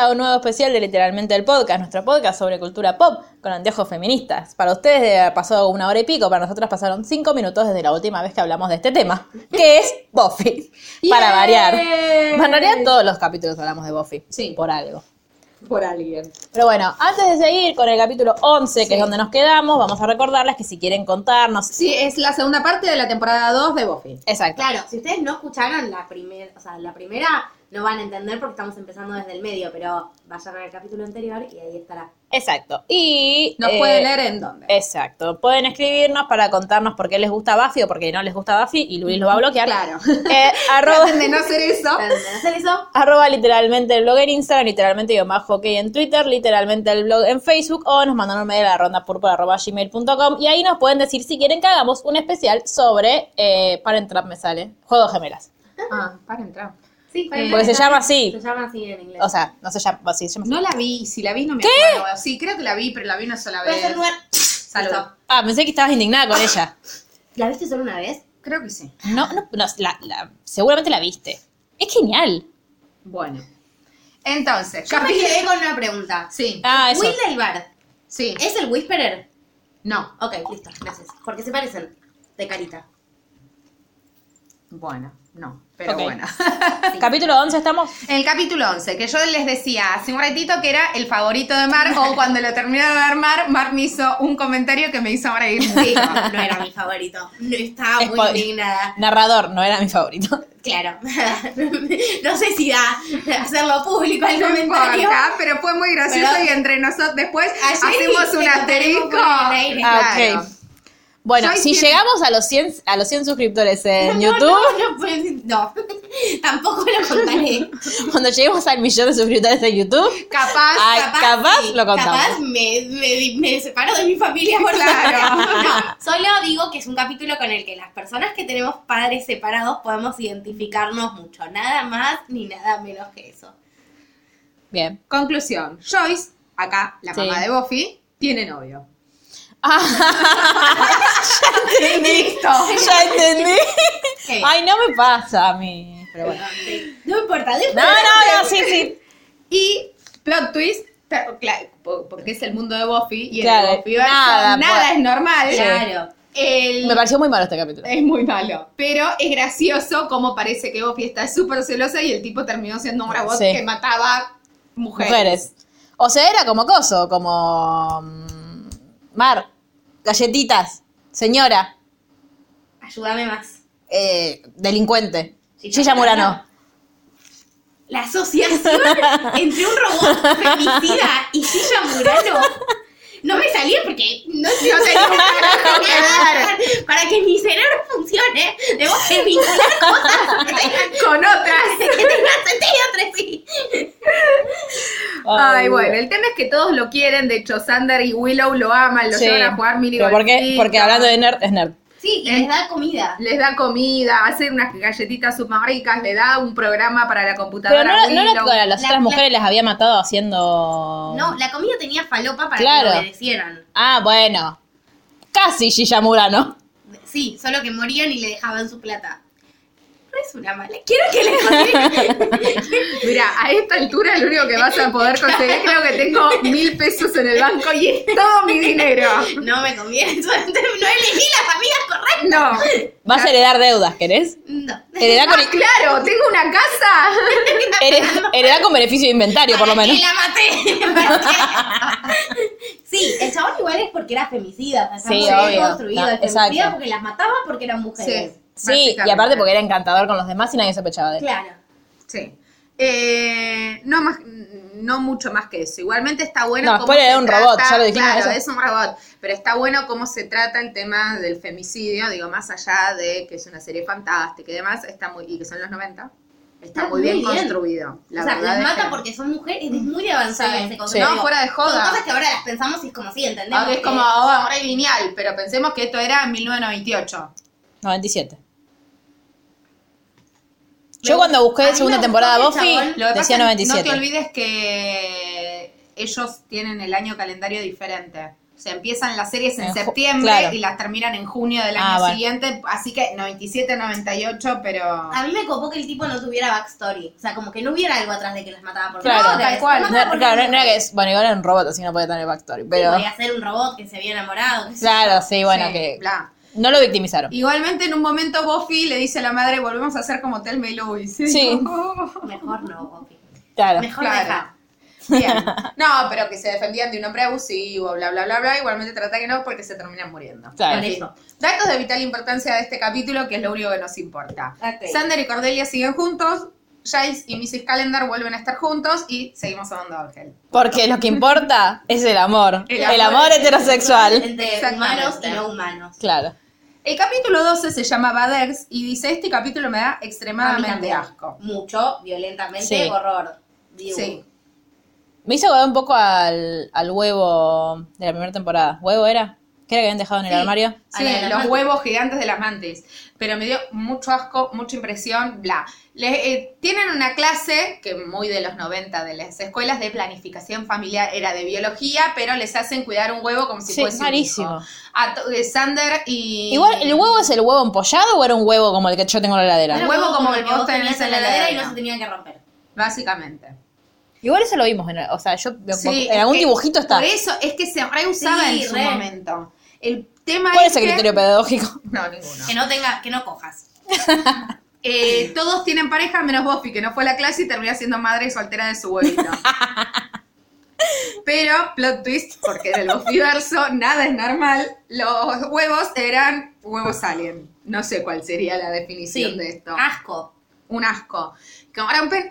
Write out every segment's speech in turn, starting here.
A un nuevo especial de Literalmente el Podcast, nuestro podcast sobre cultura pop con anteojos feministas. Para ustedes pasó una hora y pico, para nosotras pasaron cinco minutos desde la última vez que hablamos de este tema, que es Buffy. Para variar. Para variar todos los capítulos hablamos de Buffy. Sí. Por algo. por alguien. Pero bueno, antes de seguir con el capítulo 11, que Sí. es donde nos quedamos, vamos a recordarles que si quieren contarnos... Sí, es la segunda parte de la temporada 2 de Buffy. Exacto. Claro, si ustedes no escucharon la primera, o sea, la primera no van a entender porque estamos empezando desde el medio, pero vayan al capítulo anterior y ahí estará. Exacto. Y... Nos eh, pueden leer en dónde. Exacto. Pueden escribirnos para contarnos por qué les gusta Buffy o por qué no les gusta Buffy y Luis lo va a bloquear. Claro. Eh, arroba, de no hacer eso. ¿Para hacer eso? arroba literalmente el blog en Instagram, literalmente yo más hockey en Twitter, literalmente el blog en Facebook o nos mandan un mail a la ronda púrpura arroba gmail.com y ahí nos pueden decir si quieren que hagamos un especial sobre, eh, para entrar me sale, Juegos Gemelas. Ah, para entrar. Sí, Eh, Porque se llama así. Se llama así en inglés. O sea, no se llama, sí, se llama así. No la vi, si la vi no me acuerdo. Sí, creo que la vi, pero la vi una sola Puede vez. ser lugar. Salud. Ah, pensé que estabas indignada con ella. ¿La viste solo una vez? Creo que sí. No, no, no, la- la- seguramente la viste. Es genial. Bueno. Entonces, Yo me capítulo- quedé con una pregunta. Sí, Ah, eso. Will del bar, sí. ¿es el Whisperer? No, Ok, listo, gracias. Porque se parecen de carita. Bueno, no, pero bueno. Capítulo 11 estamos. En el capítulo 11, que yo les decía hace un ratito que era el favorito de Mar, o cuando lo terminaron de armar, Mar me hizo un comentario que me hizo reír. Sí, no, no era mi favorito. No estaba muy indignada. Narrador, no era mi favorito. Claro. no sé si da hacerlo público el No comentario. importa, pero fue muy gracioso Pero- y entre nosotros después hacemos un asterisco. Ah, Claro. ok. Bueno, Soy si llegamos a los 100, a los 100 suscriptores en No, YouTube, No, no, pues, no. Tampoco lo contaré. cuando lleguemos al millón de suscriptores en YouTube, Capaz, Ay, capaz sí, lo contamos. Capaz me, me, me separo de mi familia por Claro. No, solo digo que es un capítulo con el que las personas que tenemos padres separados podemos identificarnos mucho. Nada más ni nada menos que eso. bien. Conclusión. Joyce, acá, la Sí. mamá de Buffy, tiene novio. Ya entendí. Listo. Ya entendí. Ay, no me pasa a mí. Pero bueno. No importa, después- No, no, no, sí, sí. Y plot twist, pero, claro, po- porque es el mundo de Buffy y Claro, el Buffyverso nada, nada, pues- es normal. Claro. El- Me pareció muy malo este capítulo. Es muy malo. Pero es gracioso como parece que Buffy está súper celosa y el tipo terminó siendo un robot Sí. que mataba mujeres. Mujeres. O sea, era como coso, como. Mar, galletitas, señora, Ayúdame más. eh, delincuente. Gilla Murano. La asociación entre un robot femicida y Silla Murano no me salía porque no, no tenía un carajo que ver. Para que mi cerebro funcione, debo de vincular cosas que tengan, Con otras. que tengan sentido entre sí. Ay, bueno, el tema es que todos lo quieren. De hecho, Sander y Willow lo aman, lo Sí. llevan a jugar mini ¿Pero por qué? golfito. Porque hablando de nerd, es nerd. Sí, y les da comida. Les da comida, hacen unas galletitas súper ricas, le da un programa para la computadora. Pero no, no Willow. las La- otras la- mujeres les había matado haciendo. No, la comida tenía falopa para Claro. que lo obedecieran. Ah, bueno. Casi Gilla Murano. Sí, solo que morían y le dejaban su plata. No es una mala. Quiero que le consiga. Mira, a esta altura lo único que vas a poder conseguir, creo que tengo mil pesos en el banco y es todo mi dinero. No me conviene. No elegí las amigas correctas. No. Vas a heredar deudas, ¿querés? No. Con, Ah, claro, tengo una casa. hered- heredar con beneficio de inventario, por lo ¿Para menos. qué la maté? Sí, el chabón igual es porque era femicida. Sí, muy bien obvio. construido. No, femicida exacto. porque las mataba porque eran mujeres. Sí, y básicamente. aparte porque era encantador con los demás y nadie sospechaba de él. Claro. Sí. Eh, no más, no mucho más que eso. Igualmente está bueno No, cómo se era un robot, ya lo dijimos Claro, eso. es un robot, pero está bueno cómo se trata el tema del femicidio, digo, más allá de que es una serie fantástica y demás, está muy y que son los 90. Está Está muy bien, bien. construido. La o sea, las mata que- porque son mujeres, es muy avanzada Sí. ese concepto. No, fuera de Son joda. cosas que ahora las pensamos y es como, sí, entendemos. Aunque es que- como oh, ahora es lineal, pero pensemos que esto era en 1998. 97. Yo cuando a busqué segunda temporada el Buffy, chabón- Lo que pasa decía es que 97. No te olvides que ellos tienen el año calendario diferente. O sea, empiezan las series en, septiembre claro. y las terminan en junio del Ah, año bueno. siguiente. Así que 97, 98, pero. A mí me copó que el tipo no tuviera backstory. O sea, como que no hubiera algo atrás de que las mataba por Claro, tal cual. No, claro, no, son no era que es. Bueno, igual era un robot, así no puede tener backstory. Sí, Pero. podía ser un robot que se había enamorado. Claro, sí, bueno, Sí, que. bla. No lo victimizaron. Igualmente, en un momento, Buffy le dice a la madre: Volvemos a hacer como Telma y Louise. Sí. Mejor no, Buffy. Claro. Mejor Claro. deja. Bien. No, pero que se defendían de un hombre abusivo, bla, bla, bla, bla. Igualmente trata que no porque se terminan muriendo. Claro. Por En eso. fin. Datos de vital importancia de este capítulo, que es lo único que nos importa. Sander y Cordelia siguen juntos. Giles y Mrs. Calendar vuelven a estar juntos y seguimos amando a Ángel. Porque lo que importa es el amor. El El, amor amor heterosexual. Entre humanos y no humanos. Claro. El capítulo 12 se llama Baders y dice, este capítulo me da extremadamente asco. Mucho, violentamente, Sí. horror. Digo, Sí. Me hizo acordar un poco al, al huevo de la primera temporada. ¿Huevo era? ¿Qué era que habían dejado en el Sí. armario? Sí, los huevos gigantes de las mantis. Pero me dio mucho asco, mucha impresión, bla. Le- eh, tienen una clase que muy de los 90 de las escuelas de planificación familiar era de biología, pero les hacen cuidar un huevo como si Sí, fuese un malísimo. hijo. A to- eh, Sander y... Igual, ¿el huevo es el huevo empollado o era un huevo como el que yo tengo en la Era heladera? un huevo como como el que vos tenés tenías en la la heladera y no se tenía que romper. Básicamente. Igual eso lo vimos. En, o sea, yo Sí, en es algún que dibujito está. Por eso es que se reusaba Sí, en su re. momento. El tema ¿Cuál es es el que- criterio pedagógico? No, ninguno. Que no tenga, que no cojas. Eh, todos tienen pareja menos Buffy, que no fue a la clase y termina siendo madre soltera de su huevito. Pero, plot twist, porque en el Buffyverso nada es normal, los huevos eran huevos alien. No sé cuál sería la definición Sí. de esto. Asco. Un asco.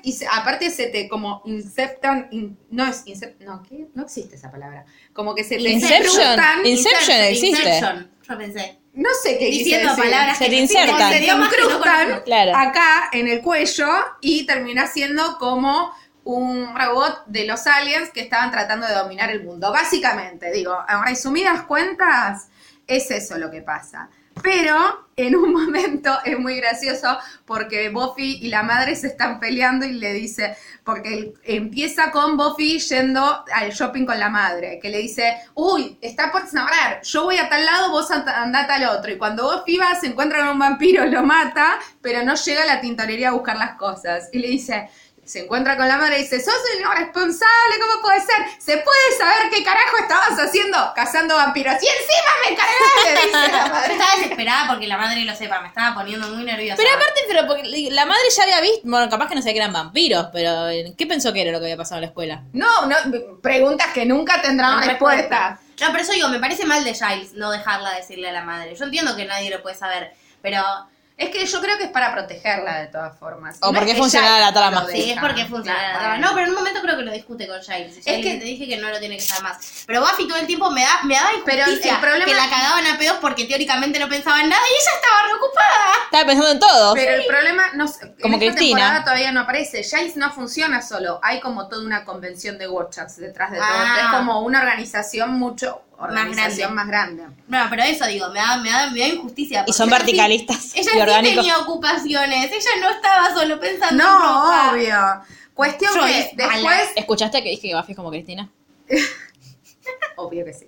Y se- aparte se te como inceptan, in- no es incep- no, ¿qué? No existe esa palabra. Como que se te Inception. incrustan- Inception existe. Inception, yo pensé. no sé qué quise Diciendo decir. palabras Se que te insertan. se te no incrustan. Claro. acá en el cuello y termina siendo como un robot de los aliens que estaban tratando de dominar el mundo. Básicamente, digo, en resumidas cuentas, es eso lo que pasa. Pero en un momento es muy gracioso porque Buffy y la madre se están peleando y le dice, porque empieza con Buffy yendo al shopping con la madre, que le dice, uy, está por sangrar, yo voy a tal lado, vos anda andate al otro. Y cuando Buffy va, se encuentra con un vampiro, lo mata, pero no llega a la tintorería a buscar las cosas. Y le dice, se encuentra con la madre y dice, sos el responsable, ¿cómo puede ser? ¿Se puede saber qué carajo estabas haciendo? Cazando vampiros. Y encima me cargaste, dice la Yo madre. estaba desesperada porque la madre lo sepa, me estaba poniendo muy nerviosa. Pero aparte, pero porque la madre ya había visto, bueno, capaz que no sabía que eran vampiros, pero ¿qué pensó que era lo que había pasado en la escuela? No, no, preguntas que nunca tendrán No, respuesta. No, pero eso digo, me parece mal de Giles no dejarla decirle a la madre. Yo entiendo que nadie lo puede saber, pero Es que yo creo que es para protegerla de todas formas. O no porque es funciona la trama. sí, es porque funciona. Claro, la trama. No, pero en un momento creo que lo discute con Giles. Es Giles que- te dije que no lo tiene que saber más. Pero Buffy todo el tiempo me, da, me daba Pero injusticia el problema- que la cagaban a pedos porque teóricamente no pensaba en nada y ella estaba reocupada. Estaba pensando en todo. Pero el problema, no, sé, Como en esta Cristina. temporada todavía no aparece. Giles no funciona solo. Hay como toda una convención de Watchers detrás de todo. Ah. Es como una organización mucho Más organización más grande. No, pero eso digo, me da, me da, me da injusticia. Y son ella sí- verticalistas Ella y sí tenía ocupaciones, ella no estaba solo pensando en No, ropa. obvio. Cuestión Yo que es después ¿Escuchaste que dije que Buffy es como Cristina? Obvio que sí.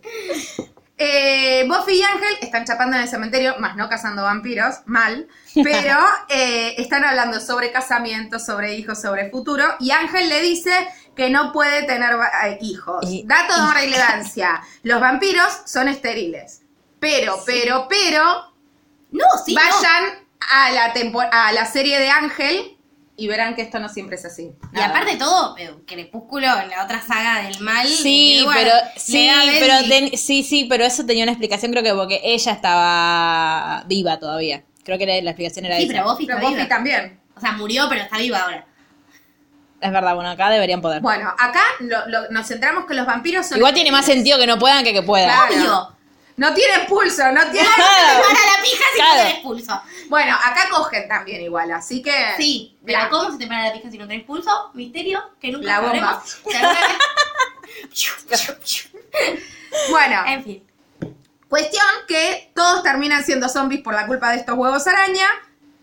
Eh, Buffy y Ángel están chapando en el cementerio, más no cazando vampiros, mal, pero eh, están hablando sobre casamiento, sobre hijos, sobre futuro, y Ángel le dice que no puede tener eh, hijos. Y- Dato de relevancia, los vampiros son estériles, pero, pero, pero, No, sí, no. vayan a, la a la serie de Ángel y verán que esto no siempre es así. Y aparte de todo, Crepúsculo en la otra saga del mal. Sí, Edward pero sí, pero ten- sí, sí, pero eso tenía una explicación, creo que porque ella estaba viva todavía. Creo que la, la explicación era Sí, esa. pero Buffy Pero Buffy también. O sea, murió, pero está viva ahora. Es verdad, bueno, acá deberían poder. Bueno, acá lo- lo- nos centramos que los vampiros son... Igual tiene más sentido que no puedan que que puedan. Claro. Obvio. No tienen pulso, no tienen... Claro. Para la pija si Claro. no tenés pulso. Bueno, acá cogen también igual, así que... Sí, pero Bla. ¿cómo se te para la pija si no tenés pulso? Misterio que nunca La bomba. Bueno, en fin. Cuestión que todos terminan siendo zombies por la culpa de estos huevos araña.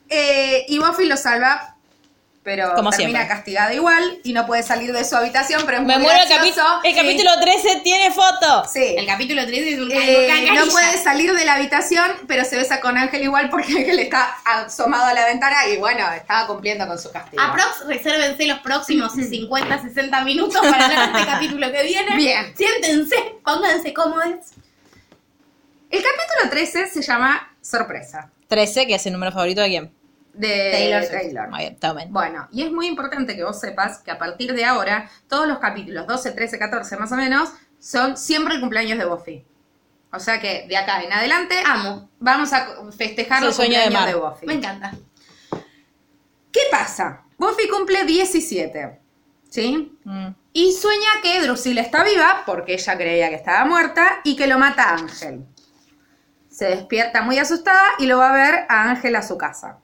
eh, y Buffy los salva, pero Como termina siempre. castigada igual y no puede salir de su habitación. Pero es Me muy muero el, gracioso. capi- el Sí. capítulo 13 tiene foto. Sí. El capítulo 3 es un Eh, no puede salir de la habitación, pero se besa con Ángel igual porque Ángel está asomado a la ventana y bueno, estaba cumpliendo con su castigo. Aprox, resérvense los próximos 50, 60 minutos para hablar de este capítulo que viene. Bien. Siéntense, pónganse cómodos. El capítulo 13 se llama Sorpresa. 13, que es el número favorito de quién. De Taylor. Taylor. Muy bien, tomen. Bueno, y es muy importante que vos sepas que a partir de ahora, todos los capítulos 12, 13, 14 más o menos, son siempre el cumpleaños de Buffy. O sea que de acá en adelante Amo. vamos a festejar los de cumpleaños de, Mar. Buffy. Me encanta. ¿Qué pasa? Buffy cumple 17, ¿sí? Mm. Y sueña que Drusilla está viva, porque ella creía que estaba muerta, y que lo mata Ángel. Se despierta muy asustada y lo va a ver a Ángel a su casa.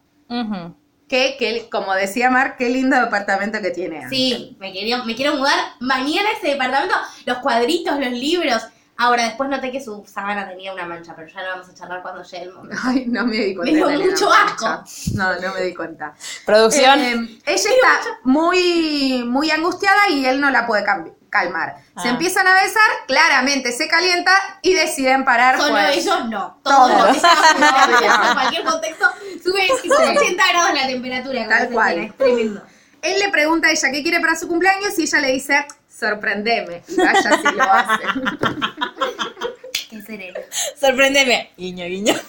Que, que, como decía Mar, qué lindo departamento que tiene. Sí, me, quería, me quiero mudar mañana a ese departamento. Los cuadritos, los libros. Ahora, después noté que su sábana tenía una mancha, pero ya lo vamos a charlar cuando llegue el momento. Ay, no me di cuenta. Me dio mucho asco. mancha. No, no me di cuenta. Producción. Eh, ella está muy, muy angustiada y él no la puede cam- calmar. Se Ah. empiezan a besar, claramente se calienta y deciden parar. Solo pues. ellos no. Todos. Todos los en cualquier contexto sube tipo 80 grados la temperatura. Tal cual. Es tremendo. Él le pregunta a ella qué quiere para su cumpleaños y ella le dice, sorprendeme. Y vaya si lo hace. Qué sereno. Sorpréndeme. Guiño, guiño.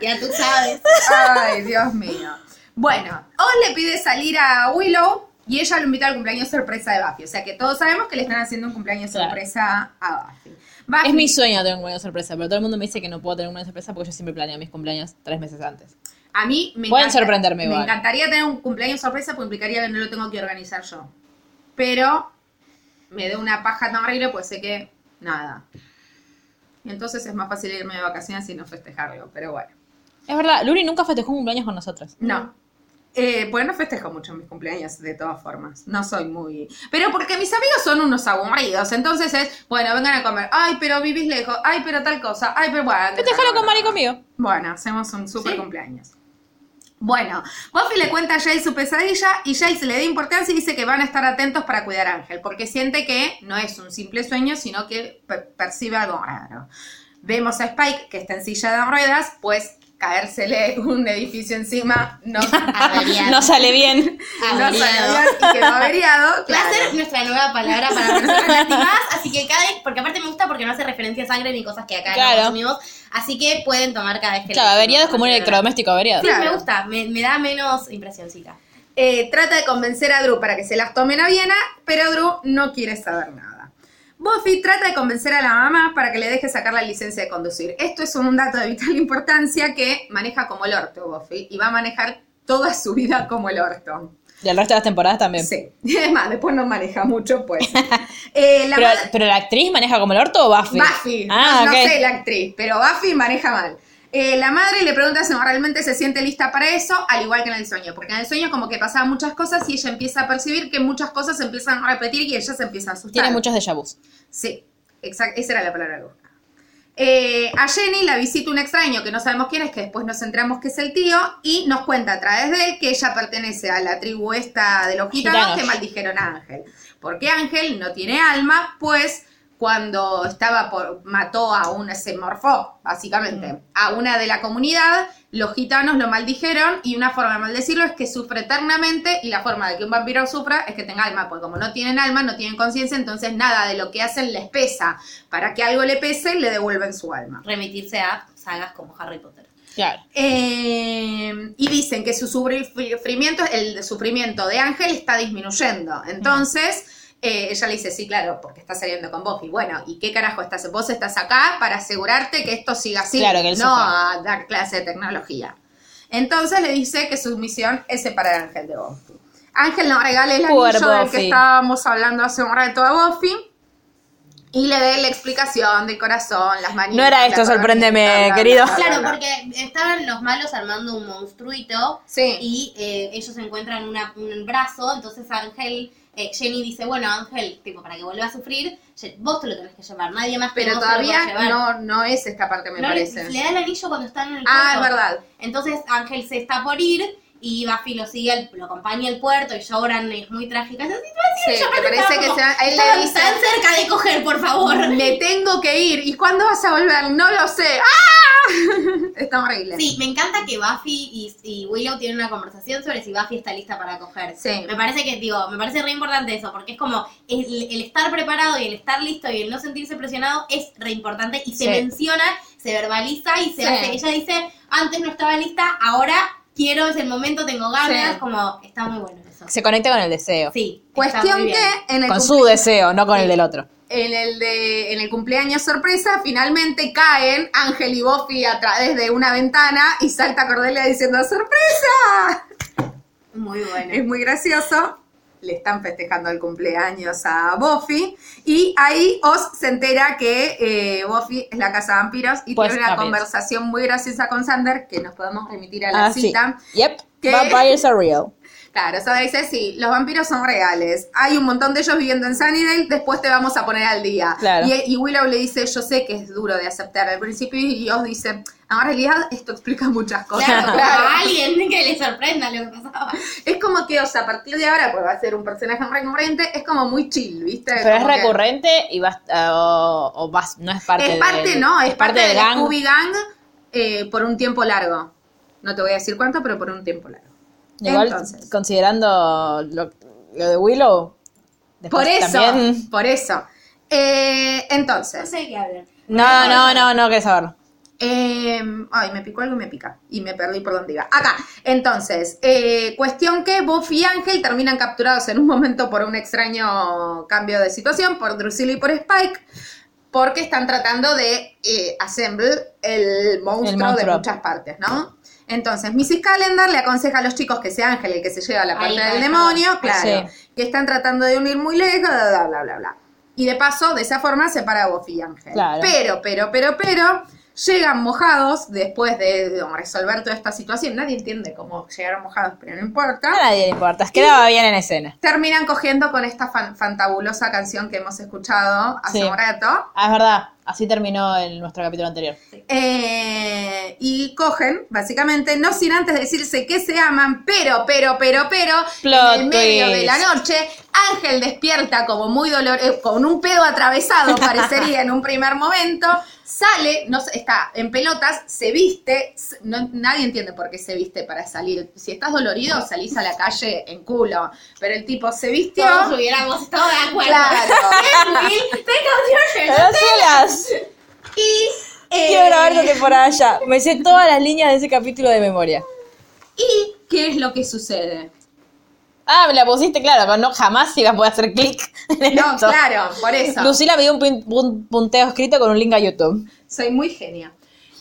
Ya tú sabes. Ay, Dios mío. Bueno, Oz le pide salir a Willow y ella lo invita al cumpleaños sorpresa de Buffy. O sea que todos sabemos que le están haciendo un cumpleaños Claro. sorpresa a Buffy. Buffy- Es mi sueño tener un cumpleaños sorpresa, pero todo el mundo me dice que no puedo tener un cumpleaños sorpresa porque yo siempre planeo mis cumpleaños tres meses antes. A mí me, Pueden encanta- sorprenderme me igual. encantaría tener un cumpleaños sorpresa porque implicaría que no lo tengo que organizar yo. Pero me da una paja tan horrible pues sé que nada. Y entonces es más fácil irme de vacaciones y no festejarlo. Pero bueno. Es verdad, Luri nunca festejó un cumpleaños con nosotros. No. Eh, pues no festejo mucho mis cumpleaños, de todas formas. No soy muy. Pero porque mis amigos son unos aburridos. Entonces es, bueno, vengan a comer. Ay, pero vivís lejos. Ay, pero tal cosa. Ay, pero bueno. Festejalo con Mari y conmigo. Bueno, hacemos un super Sí. cumpleaños. Bueno, Buffy le cuenta a Giles su pesadilla y Giles le da importancia y dice que van a estar atentos para cuidar a Ángel, porque siente que no es un simple sueño, sino que per- percibe algo raro. Vemos a Spike, que está en silla de ruedas, pues caérsele un edificio encima no, Averiado. No sale bien. no salió Averiado. bien y quedó averiado. Claro. ser nuestra nueva palabra para personas lastimadas, así que cada vez, porque aparte me gusta porque no hace referencia a sangre ni cosas que acá Claro. no consumimos, así que pueden tomar cada vez que Claro, averiado es como un Sí, electrodoméstico averiado. Claro. me gusta, me, me da menos impresioncita. Eh, trata de convencer a Drew para que se las tomen a Viena, pero Drew no quiere saber nada. Buffy trata de convencer a la mamá para que le deje sacar la licencia de conducir. Esto es un dato de vital importancia que maneja como el orto Buffy y va a manejar toda su vida como el orto. Y el resto de las temporadas también. Sí. Es más, después no maneja mucho, pues. Eh, la Pero, madre- pero la actriz maneja como el orto o Buffy? Buffy. Ah, no, no sé la actriz, pero Buffy maneja mal. Eh, la madre le pregunta si realmente se siente lista para eso, al igual que en el sueño, porque en el sueño como que pasaban muchas cosas y ella empieza a percibir que muchas cosas se empiezan a repetir y ella se empieza a asustar. Tiene muchos déjà vus. Sí, exacto, esa era la palabra que buscaba. Eh, a Jenny la visita un extraño que no sabemos quién es, que después nos enteramos que es el tío, y nos cuenta a través de él que ella pertenece a la tribu esta de los gitanos, Gitanos. que maldijeron a Ángel. Porque Ángel no tiene alma, pues cuando estaba por, mató a una, se morfó, básicamente, a una de la comunidad, los gitanos lo maldijeron y una forma de maldecirlo es que sufre eternamente y la forma de que un vampiro sufra es que tenga alma, porque como no tienen alma, no tienen conciencia, entonces nada de lo que hacen les pesa. Para que algo le pese, le devuelven su alma. Remitirse a sagas como Harry Potter. Claro. Eh, y dicen que su sufrimiento, el sufrimiento de Ángel está disminuyendo. Entonces, eh, ella le dice, sí, claro, porque está saliendo con Buffy. Bueno, ¿y qué carajo estás? Vos estás acá para asegurarte que esto siga así, Claro, que él no a dar clase de tecnología. Entonces le dice que su misión es separar a Ángel de Buffy. Ángel nos regala el Poor anillo del que estábamos hablando hace un rato a Buffy. Y le dé la explicación del corazón, las manitas. No era esto, sorpréndeme, querido. Claro, porque estaban los malos armando un monstruito Sí. y eh, ellos encuentran una- un brazo, entonces Ángel, eh, Jenny dice, bueno Ángel, tipo, para que vuelva a sufrir, vos te lo tenés que llevar, nadie más que Pero vos lo todavía puede llevar. no, no es esta parte, me No, le, parece. le da el anillo cuando están en el Ah, es verdad. Entonces Ángel se está por ir y Buffy lo sigue, al- lo acompaña al puerto y lloran, es muy trágica esa situación. Sí, yo me parece estaba que se va- él le "Estaban dice- tan cerca de coger, por favor. Me tengo que ir. ¿Y cuándo vas a volver? No lo sé. ¡Ah! Está horrible. Sí, me encanta que Buffy y, y Willow tienen una conversación sobre si Buffy está lista para coger. Sí. Me parece que, digo, me parece re importante eso, porque es como el, el estar preparado y el estar listo y el no sentirse presionado es re importante y se Sí. menciona, se verbaliza y se Sí. hace. Ella dice, antes no estaba lista, ahora quiero, es el momento, tengo ganas, Sí. como, está muy bueno eso. Se conecta con el deseo. Sí. Cuestión que en el, Con su deseo, no con el del otro. en el de en el cumpleaños sorpresa finalmente caen Ángel y Buffy a través de una ventana y salta Cordelia diciendo ¡Sorpresa! Muy bueno. Es muy gracioso. Le están festejando el cumpleaños a Buffy. Y ahí Oz se entera que eh, Buffy es la casa de vampiros y Pues, tiene una conversación muy graciosa con Sander que nos podemos remitir a la Ah, sí. cita. Yep. ¿Qué? Vampires are real. Claro, Sander dice, sí, los vampiros son reales. Hay un montón de ellos viviendo en Sunnydale, después te vamos a poner al día. Claro. Y, y Willow le dice, yo sé que es duro de aceptar al principio, y Oz dice, en realidad esto explica muchas cosas. Claro, Claro. a alguien que le sorprenda lo que pasaba. Es como que, o sea, a partir de ahora, pues va a ser un personaje recurrente, es como muy chill, ¿viste? Pero es que- recurrente y vas, o, o vas, no es parte Es parte, del- no, es, parte, del gang. Scooby Gang eh, por un tiempo largo. No te voy a decir cuánto, pero por un tiempo largo. Igual, Entonces. considerando lo, lo de Willow, Por eso, también- por eso. Eh, No entonces, sé de qué hablan. No, no, no, no querés saberlo. eh, ay, me picó algo y me pica. Y me perdí por donde iba. Acá. Entonces, eh, cuestión que Buffy y Ángel terminan capturados en un momento por un extraño cambio de situación, por Drusilla y por Spike, porque están tratando de eh, assemble el monstruo, El monstruo. de muchas partes, ¿no? Entonces, Mrs. Calendar le aconseja a los chicos que sea Ángel el que se lleva la parte del demonio, claro, Sí. que están tratando de unir muy lejos, bla, bla, bla, bla, bla. Y de paso, de esa forma, separa a Buffy y Ángel. Claro. Pero, pero, pero, pero, llegan mojados después de, resolver toda esta situación. Nadie entiende cómo llegaron mojados, pero no importa. A nadie le importa, quedaba bien en escena. Terminan cogiendo con esta fan- fantabulosa canción que hemos escuchado hace Sí. un rato. Ah, es verdad, así terminó en nuestro capítulo anterior. Eh, y cogen, básicamente, no sin antes decirse que se aman, pero, pero, pero, pero, Plot en el medio twist. de la noche, Ángel despierta como muy dolor, eh, con un pedo atravesado, parecería en un primer momento, sale, no está en pelotas, se viste, no- nadie entiende por qué se viste para salir. Si estás dolorido, salís a la calle en culo, pero el tipo se vistió. Todos hubiéramos estado de acuerdo. Claro. Y, eh, Quiero grabar esta temporada ya. Me sé todas las líneas de ese capítulo de memoria. ¿Y qué es lo que sucede? Ah, me la pusiste claro, pero no jamás iba a poder hacer clic No, esto. claro, por eso. Lucila me dio un, punteo escrito con un link a YouTube. Soy muy genia.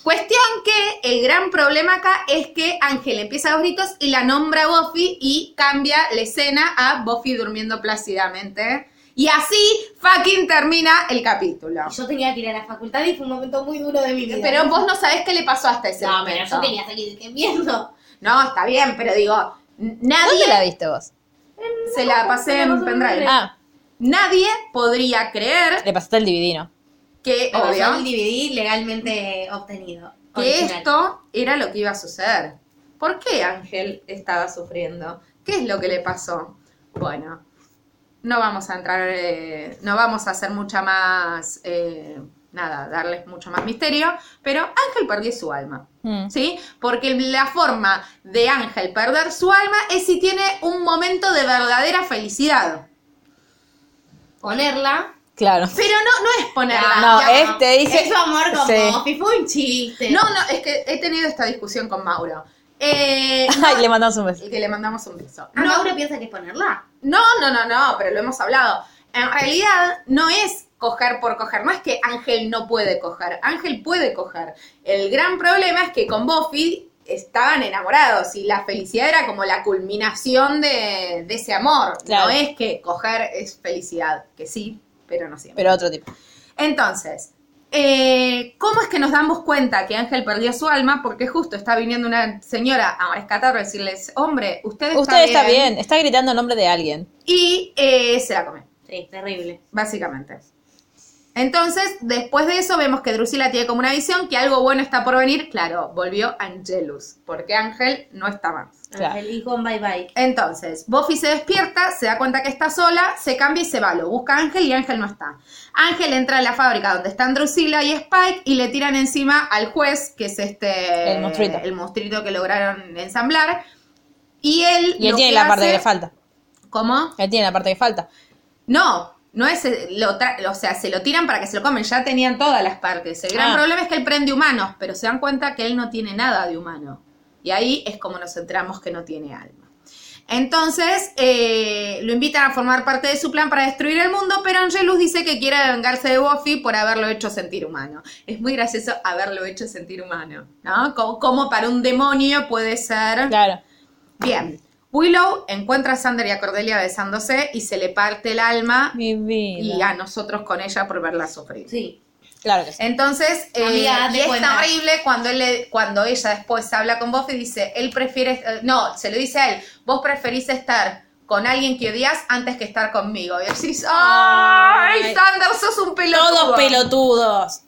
Cuestión que el gran problema acá es que Ángel empieza los gritos y la nombra Buffy y cambia la escena a Buffy durmiendo plácidamente. Y así fucking termina el capítulo. Yo tenía que ir a la facultad y fue un momento muy duro de mi vida. Pero vos no sabés qué le pasó hasta ese No, pero momento. yo quería seguir viendo. No, está bien, pero digo, n- ¿Dónde nadie la viste vos? se la pasé en pendrive. Ah, Nadie podría creer le pasaste el DVD, ¿no? que, obvio, el DVD legalmente obtenido. que original. esto era lo que iba a suceder. ¿Por qué Ángel estaba sufriendo? ¿Qué es lo que le pasó? Bueno, no vamos a entrar, eh, no vamos a hacer mucha más, eh, nada, darles mucho más misterio, pero Ángel perdió su alma. Mm. ¿Sí? Porque la forma de Ángel perder su alma es si tiene un momento de verdadera felicidad. Ponerla. Claro. Pero no, no es ponerla. No, ya- este dice. Es su amor con Sí. Buffy, fue un chiste. no, no, es que he tenido esta discusión con Mauro. Eh, Ay, le mandamos un beso. y que le mandamos un beso. ¿Ah, No, Mauro piensa que es ponerla? no, no, no, no, pero lo hemos hablado. En realidad no es coger por coger, no es que Ángel no puede coger, Ángel puede coger. El gran problema es que con Buffy estaban enamorados y la felicidad era como la culminación de, de ese amor. Claro. No es que coger es felicidad, que sí, pero no siempre. Pero otro tipo. Entonces, eh, ¿cómo es que nos damos cuenta que Ángel perdió su alma? Porque justo está viniendo una señora a rescatarlo y decirles, hombre, usted está Usted bien. está bien, está gritando el nombre de alguien. Y eh, se la come, Sí, terrible. básicamente. Entonces, después de eso, vemos que Drusila tiene como una visión que algo bueno está por venir. Claro, volvió Angelus, porque Ángel no está más. Claro. Ángel dijo bye bye. Entonces, Buffy se despierta, se da cuenta que está sola, se cambia y se va. Lo busca Ángel y Ángel no está. Ángel entra a la fábrica donde están Drusilla y Spike y le tiran encima al juez, que es este. El monstruito. El monstruito que lograron ensamblar. Y él. Y él tiene la parte hace- que le falta. ¿Cómo? Él tiene la parte que falta. No, no es. Lo o sea, se lo tiran para que se lo comen. Ya tenían todas las partes. El gran Ah. problema es que él prende humanos, pero se dan cuenta que él no tiene nada de humano. Y ahí es como nos enteramos que no tiene alma. Entonces, eh, lo invitan a formar parte de su plan para destruir el mundo, pero Angelus dice que quiere vengarse de Buffy por haberlo hecho sentir humano. Es muy gracioso haberlo hecho sentir humano, ¿no? Como, como para un demonio puede ser... Claro. Bien. Willow encuentra a Sander y a Cordelia besándose y se le parte el alma Mi vida. y a nosotros con ella por verla sufrir. Sí. Claro que sí. Entonces, eh, Amiga, y es cuenta. horrible cuando él le- cuando ella después habla con Buffy y dice, él prefiere, eh, no, se lo dice a él, vos preferís estar con alguien que odias antes que estar conmigo. Y decís, ¡ay, Ay. Sander, sos un pelotudo! Todos pelotudos.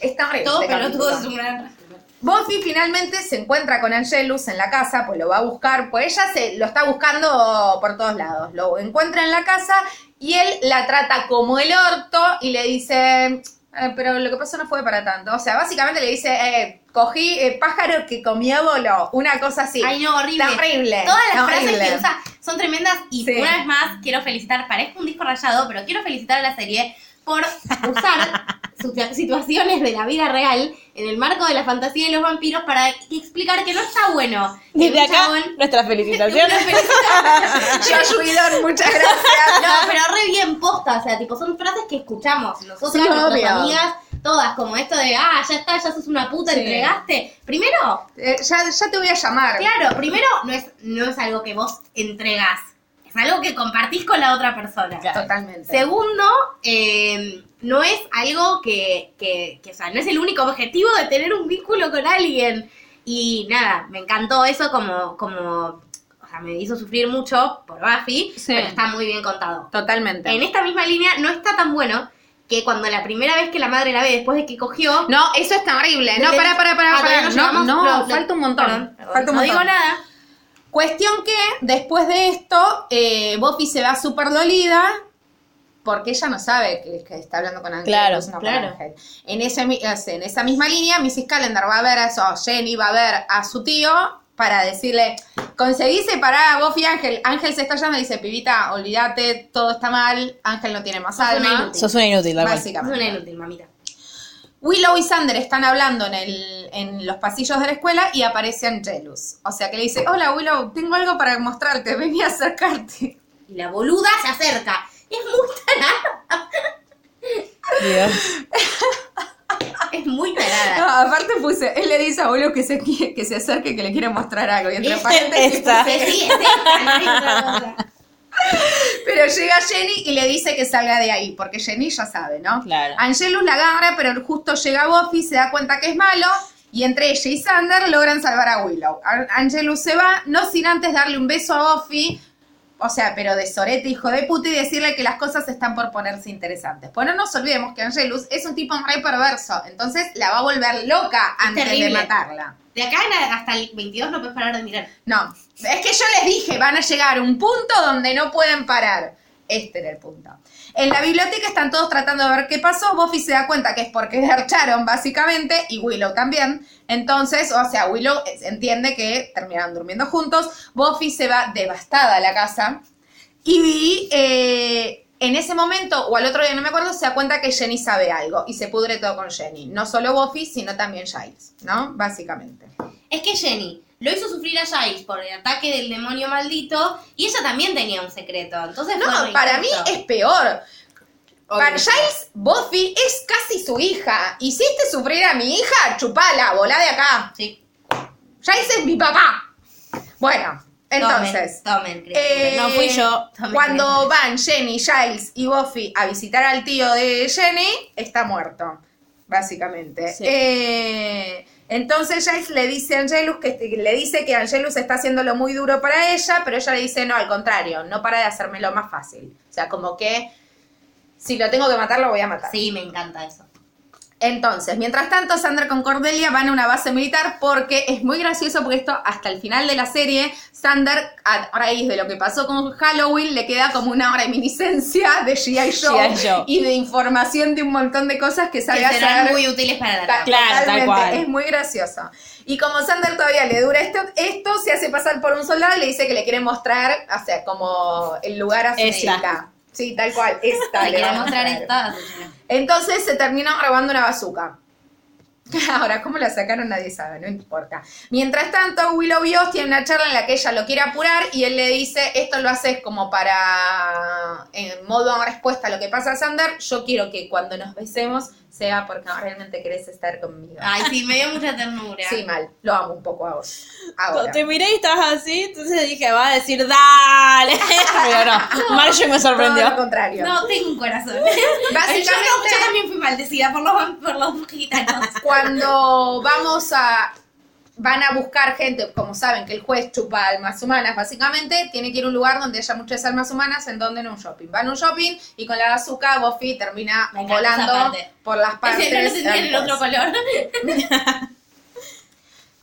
Está horrible Todo este pelotudo capítulo. es un gran. Buffy finalmente se encuentra con Angelus en la casa, pues lo va a buscar, pues ella se lo está buscando por todos lados. Lo encuentra en la casa y él la trata como el orto y le dice, "Eh, pero lo que pasó no fue para tanto. O sea, básicamente le dice, eh, cogí eh, pájaro que comió bolo, una cosa así. Ay, no, horrible. Terrible. Todas las horrible. frases que usa son tremendas y Sí. una vez más quiero felicitar, parezco un disco rayado, pero quiero felicitar a la serie por usar situa- situaciones de la vida real en el marco de la fantasía de los vampiros para explicar que no está bueno. Desde acá, chabón- nuestras felicitaciones. Yo, Juidor, muchas gracias. No, pero re bien posta, o sea, tipo, son frases que escuchamos nosotras, Sí, nuestras obvio. amigas, todas, como esto de, ah, ya está, ya sos una puta, Sí. entregaste. Primero, Eh, ya, ya te voy a llamar. claro, primero no es, no es algo que vos entregás, es algo que compartís con la otra persona. Totalmente. Segundo, eh, no es algo que, que, que, o sea, no es el único objetivo de tener un vínculo con alguien. Y nada, me encantó eso como, como, o sea, me hizo sufrir mucho por Buffy, Sí. pero está muy bien contado. Totalmente. En esta misma línea no está tan bueno que cuando la primera vez que la madre la ve después de que cogió... No, eso está horrible. No, para, para, para, para. no No, no, pero- falta un montón. Perdón, perdón. Falta un no montón. digo nada. Cuestión que después de esto, eh, Buffy se va súper dolida porque ella no sabe que, que está hablando con Ángel. Claro, no con claro. Ángel. En, ese, mi- en esa misma línea, Mrs. Calendar va a ver a eso, Jenny va a ver a su tío para decirle, conseguí separar a Buffy y Ángel. Ángel se está llamando y dice, pibita, olvídate, todo está mal, Ángel no tiene más Sos una alma. inútil. Sos una inútil, la Es Básicamente. una inútil, mamita. Willow y Sander están hablando en, el, en los pasillos de la escuela y aparece Angelus. O sea que le dice, hola Willow, tengo algo para mostrarte, vení a acercarte. Y la boluda se acerca. Es muy tarada. Dios. Es muy tarada. No, aparte puse, él le dice a Willow que se, que se acerque, que le quiere mostrar algo. Y entre paréntesis esta. puse, Sí, es esta, no hay otra cosa. Pero llega Jenny y le dice que salga de ahí, porque Jenny ya sabe, ¿no? Claro. Angelus la agarra, pero justo llega Buffy, se da cuenta que es malo, y entre ella y Sander logran salvar a Willow. An- Angelus se va, no sin antes darle un beso a Buffy, o sea, pero de sorete, hijo de puta, y decirle que las cosas están por ponerse interesantes. Pues no nos olvidemos que Angelus es un tipo re perverso, entonces la va a volver loca antes de matarla. De acá en- hasta el 22 no puedes parar de mirar. No, es que yo les dije, van a llegar a un punto donde no pueden parar. Este era el punto. En la biblioteca están todos tratando de ver qué pasó. Buffy se da cuenta que es porque garcharon, básicamente, y Willow también. Entonces, o sea, Willow entiende que terminaron durmiendo juntos. Buffy se va devastada a la casa. Y eh, en ese momento, o al otro día, no me acuerdo, se da cuenta que Jenny sabe algo. Y se pudre todo con Jenny. No solo Buffy, sino también Giles, ¿no? Básicamente. Es que Jenny lo hizo sufrir a Giles por el ataque del demonio maldito y ella también tenía un secreto. Entonces No, para mí es peor. Para. Giles, Buffy es casi su hija. Hiciste sufrir a mi hija, chupala, volá de acá. Sí. Giles es mi papá. Bueno, entonces. Tomen, eh, No fui yo. Tomen, Cuando van Jenny, Giles y Buffy a visitar al tío de Jenny, está muerto, básicamente. Sí. Eh, entonces Giles le dice a Angelus que le dice que Angelus está haciéndolo muy duro para ella, pero ella le dice no, al contrario, no para de hacérmelo más fácil. O sea, como que si lo tengo que matar, lo voy a matar. Sí, me encanta eso. Entonces, mientras tanto, Sander con Cordelia van a una base militar porque es muy gracioso porque esto hasta el final de la serie, Sander, a raíz de lo que pasó con Halloween, le queda como una reminiscencia de G.I. Joe, y de información de un montón de cosas que Que sabe serán hacer. muy útiles para la. Claro, tal cual. Es muy gracioso. Y como Sander todavía le dura esto, esto se hace pasar por un soldado y le dice que le quiere mostrar, o sea, como el lugar a su. Sí, tal cual. Esta le mostrar esta. Entonces se termina robando una bazooka. Ahora, ¿cómo la sacaron? Nadie sabe, no importa. Mientras tanto, Willow y Oz tienen una charla en la que ella lo quiere apurar y él le dice, esto lo haces como para, en modo respuesta a lo que pasa a Sander, yo quiero que cuando nos besemos sea porque realmente querés estar conmigo. Ay, sí, me dio mucha ternura. Sí, mal, lo amo un poco a vos. Ahora. Cuando te miré y estabas así, entonces dije, va a decir, dale. Pero no, Marjorie me Todo sorprendió. lo contrario. No, tengo un corazón. Básicamente- yo, yo también fui maldecida por los, por los gitanos. cuando vamos a van a buscar gente, como saben que el juez chupa almas humanas, básicamente, tiene que ir a un lugar donde haya muchas almas humanas, en donde en un shopping. Van a un shopping y con la bazooka Buffy termina volando por las partes. No el otro color.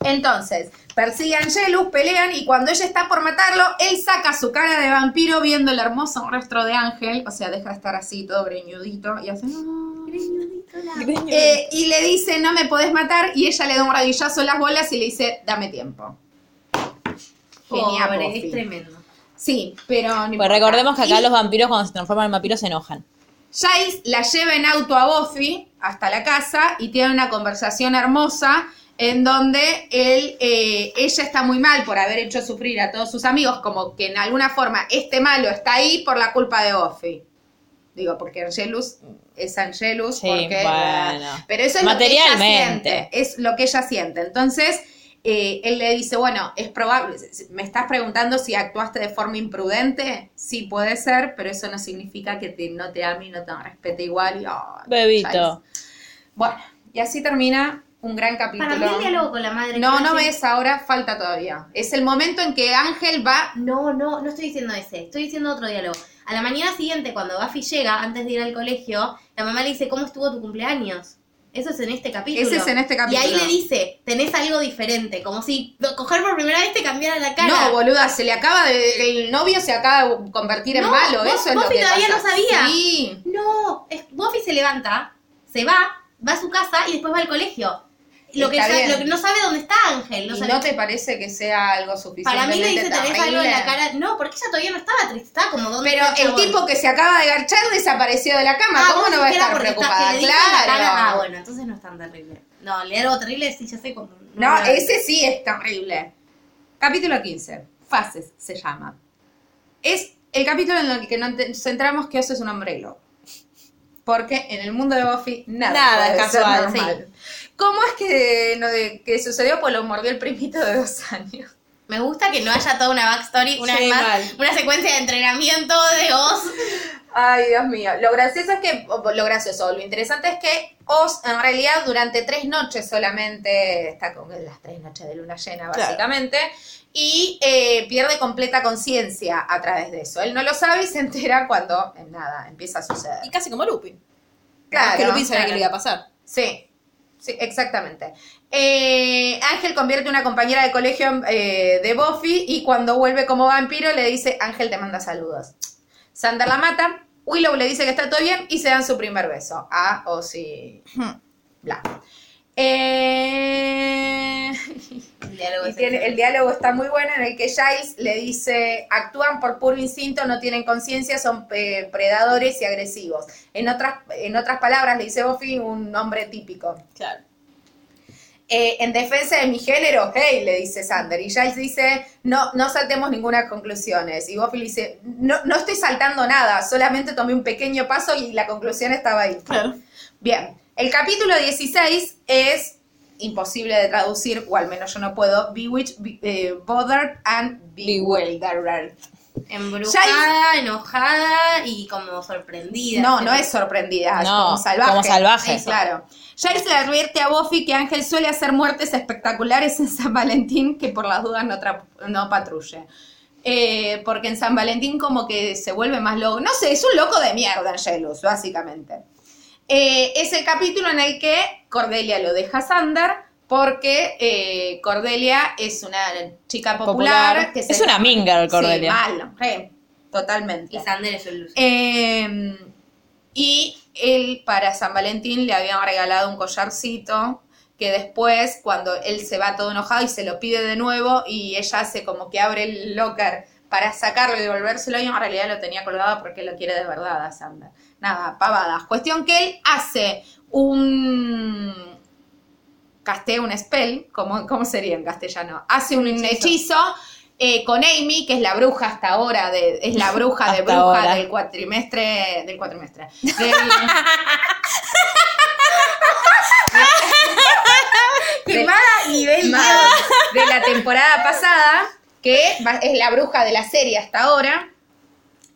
Entonces, persigue a Angelus, pelean y cuando ella está por matarlo, él saca su cara de vampiro viendo el hermoso rostro de Ángel, o sea, deja de estar así todo greñudito y hace... Eh, y le dice, no me podés matar, y ella le da un radillazo en las bolas y le dice, dame tiempo. Genial, Pobre, es tremendo. Sí, pero no Pues recordemos que acá Y los vampiros cuando se transforman en vampiros se enojan. Giles la lleva en auto a Buffy hasta la casa y tiene una conversación hermosa en donde él, eh, ella está muy mal por haber hecho sufrir a todos sus amigos, como que en alguna forma este malo está ahí por la culpa de Buffy. Digo, porque Angelus es Angelus, Sí, porque, bueno. pero eso es lo que ella Materialmente. siente, es lo que ella siente. Entonces, eh, él le dice, bueno, es probable, me estás preguntando si actuaste de forma imprudente, sí puede ser, pero eso no significa que te- no te ame y no te respete igual. Y, Bebito. Bueno, y así termina un gran capítulo. Para mí el diálogo con la madre. No, no ves ahora, falta todavía. Es el momento en que Ángel va No, no, no estoy diciendo ese, estoy diciendo otro diálogo. A la mañana siguiente, cuando Buffy llega, antes de ir al colegio, la mamá le dice, ¿cómo estuvo tu cumpleaños? Eso es en este capítulo. Ese es en este capítulo. Y ahí le dice, tenés algo diferente, como si coger por primera vez te cambiara la cara. No, boluda, se le acaba de. El novio se acaba de convertir en No, malo. Eso es lo Buffy que todavía pasa. no sabía. Sí. No, es- Buffy se levanta, se va, va a su casa y después va al colegio. Lo que, Está ya- bien. lo que no sabe dónde está Ángel. No ¿Y no te parece que sea algo suficiente? Para mí le dice, tenés algo en la cara. No, porque ella todavía no estaba triste, estaba como donde Pero el chabón? tipo que se acaba de garchar desapareció de la cama. Ah, ¿Cómo no va a estar está- preocupada? Claro. cara. Ah, bueno, entonces no es tan terrible. No, le algo terrible, sí, ya sé cuando. No, ese sí es terrible. Capítulo 15. Fases se llama. Es el capítulo en el que nos centramos que Oso es un hombre. Porque en el mundo de Buffy nada, Nada es casual, normal. ¿Cómo es que, no, de- que sucedió? Pues lo mordió el primito de dos años. Me gusta que no haya toda una backstory, una Sí, vez más, mal. una secuencia de entrenamiento de Oz. Ay, Dios mío. Lo gracioso es que, lo gracioso, lo interesante es que Oz en realidad durante tres noches solamente está con las tres noches de luna llena, Claro. básicamente, y eh, pierde completa conciencia a través de eso. Él no lo sabe y se entera cuando, nada, empieza a suceder. Y casi como Lupin. Claro, que Lupin sabía claro. que le iba a pasar. Sí, sí, exactamente. Eh, Ángel convierte una compañera de colegio eh, de Buffy y cuando vuelve como vampiro le dice, Ángel te manda saludos. Sander la mata, Willow le dice que está todo bien y se dan su primer beso. Ah, o sí. Bla. Eh, El diálogo y es tiene- excelente. el diálogo está muy bueno en el que Giles le dice, actúan por puro instinto, no tienen conciencia, son eh, predadores y agresivos. En otras, en otras palabras, le dice Buffy, un hombre típico. Claro. Eh, en defensa de mi género, hey, le dice Sander. Y Giles dice, no, no saltemos ninguna conclusiones. Y Buffy le dice, no, no estoy saltando nada, solamente tomé un pequeño paso y la conclusión estaba ahí. Claro. Bien, el capítulo 16 es imposible de traducir, o al menos yo no puedo, bewitched, be- eh, bothered and bewildered. Embrujada, enojada y como sorprendida. No, no es sorprendida, es No, como salvaje. como salvaje. Sí, claro. Giles le advierte a Buffy que Ángel suele hacer muertes espectaculares en San Valentín, que por las dudas no, no patrulle. Eh, porque en San Valentín como que se vuelve más loco. No sé, es un loco de mierda, Angelus, básicamente. Eh, es el capítulo en el que Cordelia lo deja a Sander porque eh, Cordelia es una chica popular. Popular. que Es una minger, Cordelia. Sí, mal, re, totalmente. Y Sander es loser. Eh, y él para San Valentín le habían regalado un collarcito que después, cuando él se va todo enojado y se lo pide de nuevo y ella hace como que abre el locker para sacarlo y devolvérselo y en realidad lo tenía colgado porque lo quiere de verdad a Sander. Nada, pavadas. Cuestión que él hace un... castea un spell, ¿cómo, cómo sería en castellano? Hace un hechizo, eh, con Amy, que es la bruja hasta ahora, de, es la bruja de bruja ahora. del cuatrimestre, del cuatrimestre, del- Quemada nivel Mal. de la temporada pasada, que es la bruja de la serie hasta ahora,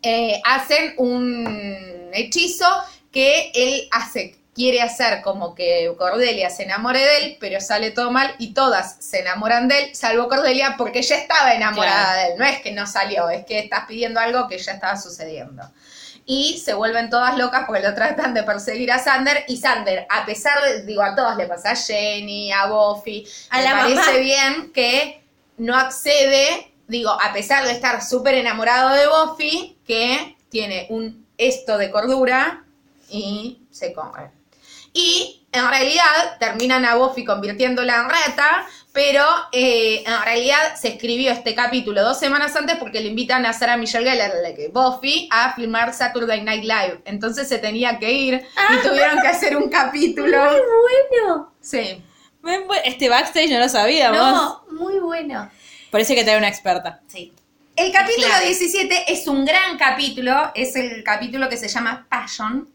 eh, hacen un hechizo que él hace, quiere hacer como que Cordelia se enamore de él, pero sale todo mal y todas se enamoran de él, salvo Cordelia porque ya estaba enamorada de él. No es que no salió, es que estás pidiendo algo que ya estaba sucediendo. Y se vuelven todas locas porque lo tratan de perseguir a Sander. Y Sander, a pesar de, digo, a todos le pasa a Jenny, a Buffy, A me la parece mamá. bien que no accede, digo, a pesar de estar súper enamorado de Buffy, que tiene un esto de cordura y se come. Y en realidad terminan a Buffy convirtiéndola en rata, pero eh, en realidad se escribió este capítulo dos semanas antes porque le invitan a Sarah Michelle Gellar, la que Buffy, a filmar Saturday Night Live. Entonces se tenía que ir y tuvieron que hacer un capítulo. bueno. Sí. Este backstage no lo sabíamos. No, muy bueno. Parece que trae una experta. Sí. El capítulo Claro. 17 es un gran capítulo, es el capítulo que se llama Passion,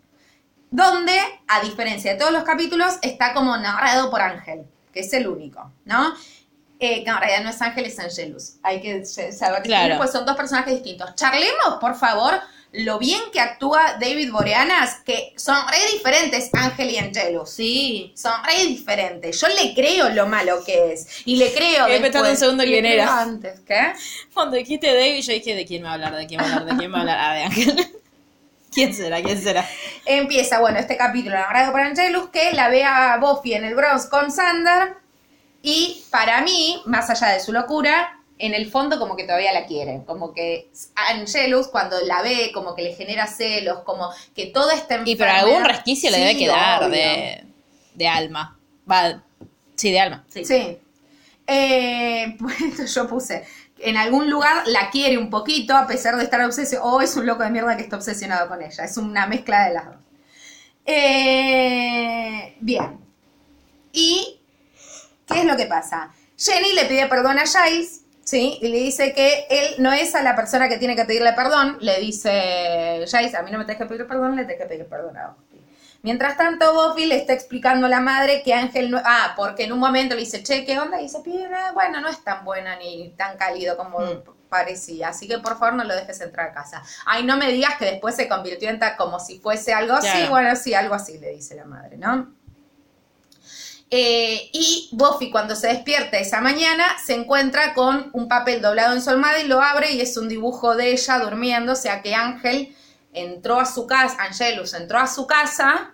donde, a diferencia de todos los capítulos, está como narrado por Ángel, que es el único, ¿no? Eh, que en realidad no es Ángel, es Angelus. Hay que saber que Claro. pues son dos personajes distintos. Charlemos, por favor, lo bien que actúa David Boreanas, que son re diferentes Ángel y Angelus. Sí. Son re diferentes. Yo le creo lo malo que es. Y le creo. Pensando después, un segundo quién era. Antes. ¿Qué? Cuando dijiste David, yo dije, ¿de quién me va a hablar? ¿De quién va a hablar? ¿De quién va a hablar? Ah, de Ángel. ¿Quién será? ¿Quién será? Empieza, bueno, este capítulo narrado por Angelus, que la ve a Buffy en el Bronx con Sander. Y para mí, más allá de su locura, en el fondo como que todavía la quiere. Como que Angelus, cuando la ve, como que le genera celos, como que toda esta Y pero enfermedad- algún resquicio le debe Sí, quedar de, de alma. Va, sí, de alma. Sí. Eh, pues yo puse, en algún lugar la quiere un poquito, a pesar de estar obsesionado, o es un loco de mierda que está obsesionado con ella. Es una mezcla de las dos. Eh, bien. ¿Y qué es lo que pasa? Jenny le pide perdón a Giles, ¿sí? Y le dice que él no es a la persona que tiene que pedirle perdón. Le dice Giles, a mí no me tenés que pedir perdón, le tenés que pedir perdón a Buffy. Mientras tanto, Buffy le está explicando a la madre que Ángel no... Ah, porque en un momento le dice, che, ¿qué onda? Y dice, "Pibe, bueno, no es tan buena ni tan cálido como parecía. Así que por favor no lo dejes entrar a casa. Ay, no me digas que después se convirtió en ta- como si fuese algo así. Claro. Bueno, sí, algo así, le dice la madre, ¿no? Eh, y Buffy cuando se despierta esa mañana se encuentra con un papel doblado en su almohada y lo abre y es un dibujo de ella durmiendo, o sea que Ángel entró a su casa, Angelus entró a su casa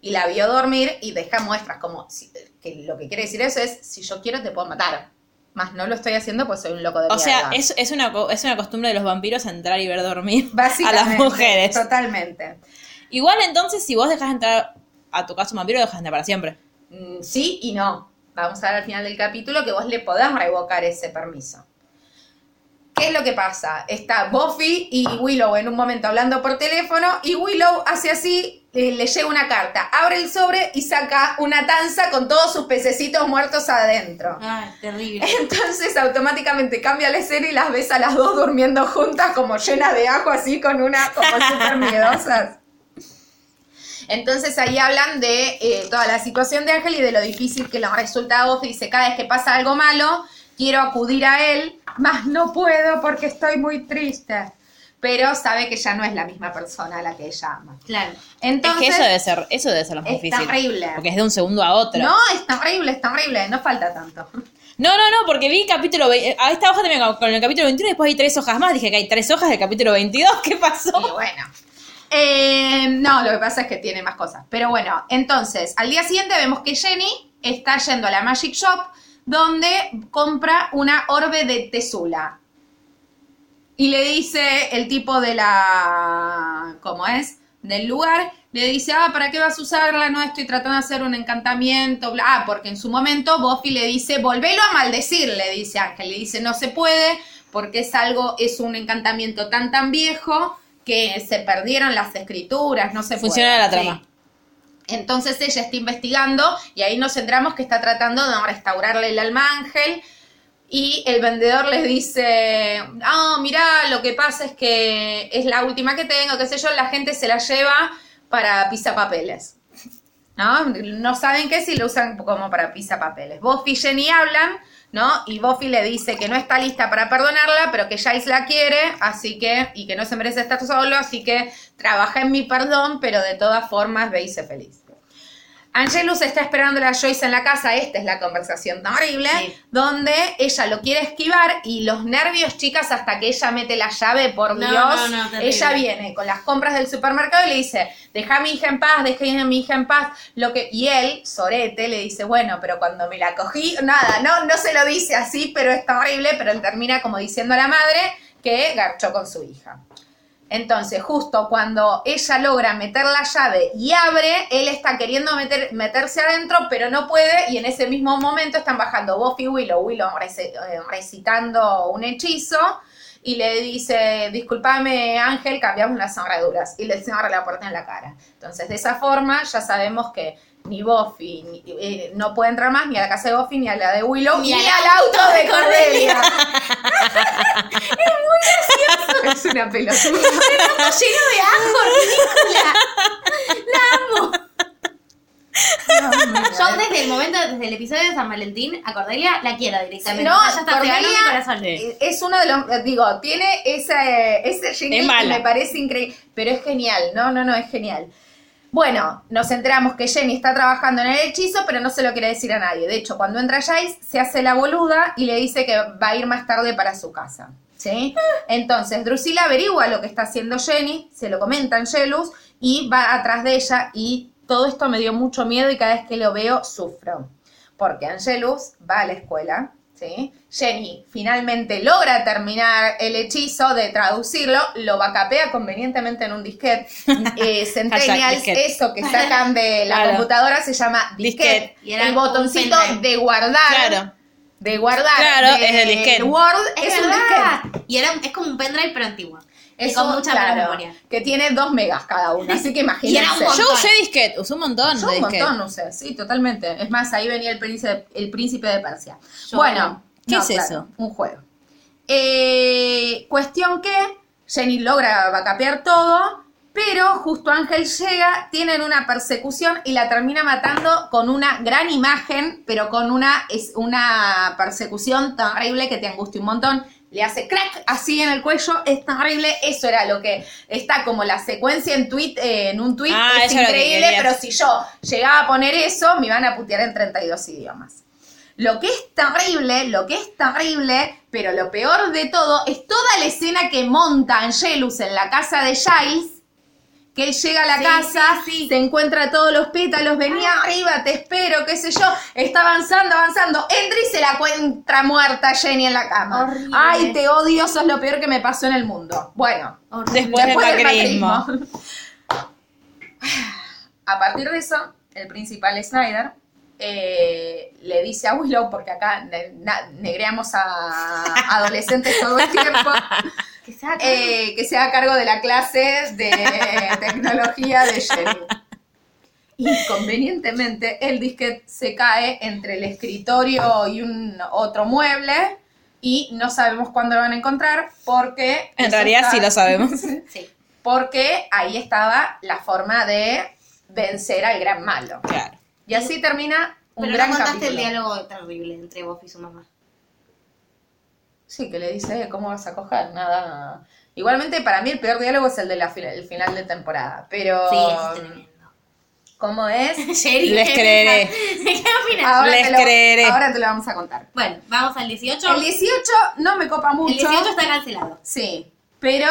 y la vio dormir y deja muestras como si- que lo que quiere decir eso es si yo quiero te puedo matar. Más no lo estoy haciendo pues soy un loco de O sea, es, es, una, es una costumbre de los vampiros entrar y ver dormir a las mujeres. Totalmente. Igual entonces, si vos dejas entrar a tu casa un vampiro, dejas entrar para siempre. Mm, sí y no. Vamos a ver al final del capítulo que vos le podés revocar ese permiso. ¿Qué es lo que pasa? Está Buffy y Willow en un momento hablando por teléfono y Willow hace así, le, le llega una carta, abre el sobre y saca una tanza con todos sus pececitos muertos adentro. Ay, terrible. Entonces automáticamente cambia la escena y las ves a las dos durmiendo juntas como llenas de ajo así con una como súper miedosas. Entonces ahí hablan de eh, toda la situación de Ángel y de lo difícil que le resulta a Buffy. Dice, cada vez que pasa algo malo, quiero acudir a él, mas no puedo porque estoy muy triste. Pero sabe que ya no es la misma persona a la que ella ama. Claro. Entonces, es que eso debe ser, eso debe ser lo más es difícil. terrible. Porque es de un segundo a otro. No, es terrible, es terrible, no falta tanto. No, no, no, porque vi capítulo. ve- A esta hoja también con el capítulo 21 y después hay tres hojas más. Dije que hay tres hojas del capítulo 22. ¿Qué pasó? Y bueno. Eh, no, lo que pasa es que tiene más cosas. Pero bueno, entonces, al día siguiente vemos que Jenny está yendo a la Magic Shop donde compra una orbe de tesula. Y le dice el tipo de la... ¿Cómo es? Del lugar. Le dice, ah, ¿para qué vas a usarla? No, estoy tratando de hacer un encantamiento. Ah, porque en su momento Buffy le dice, volvelo a maldecir, le dice Ángel. Le dice, no se puede porque es algo, es un encantamiento tan tan viejo que se perdieron las escrituras, no se Funciona puede. la trama. Sí. Entonces ella está investigando y ahí nos centramos que está tratando de restaurarle el alma Ángel. Y el vendedor les dice, ah, mirá, lo que pasa es que es la última que tengo, qué sé yo, la gente se la lleva para pisapapeles. ¿No? No saben qué si lo usan como para pisapapeles. Buffy y Jenny hablan, ¿no? Y Buffy le dice que no está lista para perdonarla, pero que Giles la quiere, así que, y que no se merece estar solo, así que trabaja en mi perdón, pero de todas formas ve y sé feliz. Angelus está esperando a Joyce en la casa, esta es la conversación horrible, Sí. donde ella lo quiere esquivar y los nervios, chicas, hasta que ella mete la llave, por No, Dios, no, no, terrible. ella viene con las compras del supermercado y le dice, deja a mi hija en paz, deja a mi hija en paz, lo que, y él, Sorete, le dice, bueno, pero cuando me la cogí, nada, no, no se lo dice así, pero está horrible, pero él termina como diciendo a la madre que garchó con su hija. Entonces, justo cuando ella logra meter la llave y abre, él está queriendo meter, meterse adentro, pero no puede, y en ese mismo momento están bajando Buffy y Willow, Willow eh, recitando un hechizo, y le dice, discúlpame Ángel, cambiamos las cerraduras, y le cierra la puerta en la cara. Entonces, de esa forma, ya sabemos que ni Buffy ni- eh, no puede entrar más ni a la casa de Buffy, ni a la de Willow, Ni ni, al al auto de Cordelia. es muy gracioso. Es una pelotuda. lleno de ajo, ridícula. La amo. Yo desde el momento, desde el episodio de San Valentín, a Cordelia la quiero directamente. No, O sea, ya está mi Cordelia corazón. Es uno de los, digo, tiene ese, ese jingle Es que me parece increíble, pero es genial, no, no, no, es genial. Bueno, nos enteramos que Jenny está trabajando en el hechizo, pero no se lo quiere decir a nadie. De hecho, cuando entra Jace, se hace la boluda y le dice que va a ir más tarde para su casa. ¿Sí? Entonces, Drusilla averigua lo que está haciendo Jenny, se lo comenta a Angelus y va atrás de ella y todo esto me dio mucho miedo y cada vez que lo veo sufro. Porque Angelus va a la escuela, ¿sí? Jenny finalmente logra terminar el hechizo de traducirlo, lo bacapea convenientemente en un disquete. Eh, Centennials, eso que sacan de la Claro. computadora se llama disquete. Disquete. Y era el botoncito de guardar. Claro. De guardar. Claro, de- es el disquete. Word Es, es, un disquete. Y era, es como un pendrive, pero antiguo. Con mucha claro, memoria. Que tiene dos megas cada uno, así que imagínense. Yo usé disquete, usé un montón Yo de un montón usé, sí, totalmente. Es más, ahí venía el príncipe, el príncipe de Persia. Yo bueno, ¿Qué no, es claro, eso? Un juego. Eh, cuestión que Jenny logra vacapear todo, pero justo Ángel llega, tienen una persecución y la termina matando con una gran imagen, pero con una, es una persecución terrible que te angustia un montón. Le hace crack así en el cuello, es terrible. Eso era lo que está como la secuencia en tweet, eh, en un tweet, Ah, es increíble, pero si yo llegaba a poner eso, me iban a putear en 32 idiomas. Lo que es terrible, lo que es terrible, pero lo peor de todo, es toda la escena que monta Angelus en la casa de Giles, que él llega a la Sí, casa, sí, sí. se encuentra todos los pétalos, venía arriba, te espero, qué sé yo, está avanzando, avanzando, entra y se la encuentra muerta Jenny en la cama. Horrible. Ay, te odio, eso es lo peor que me pasó en el mundo. Bueno, Horrible. Después Después del macrismo. A partir de eso, el principal Snyder eh, le dice a Willow, porque acá ne- negreamos a adolescentes todo el tiempo, Que sea eh, que sea a cargo de la clase de tecnología de Jenny. Inconvenientemente, el disquete se cae entre el escritorio y un otro mueble y no sabemos cuándo lo van a encontrar porque... En realidad está- sí lo sabemos. Sí. porque ahí estaba la forma de vencer al gran malo. Claro. Y así termina un Pero gran no contaste capítulo. el diálogo terrible entre Buffy y su mamá. Sí, que le dice, "Eh, ¿cómo vas a coger? Nada. Igualmente, para mí el peor diálogo es el de la fina- el final de temporada. Pero, Sí, es tremendo. ¿cómo es? Sherry, Les ¿qué creeré. pensás? ¿Qué opinas? Ahora Les te lo, creeré. Ahora te lo vamos a contar. Bueno, vamos al 18. El 18 no me copa mucho. El 18 está cancelado. Sí, pero...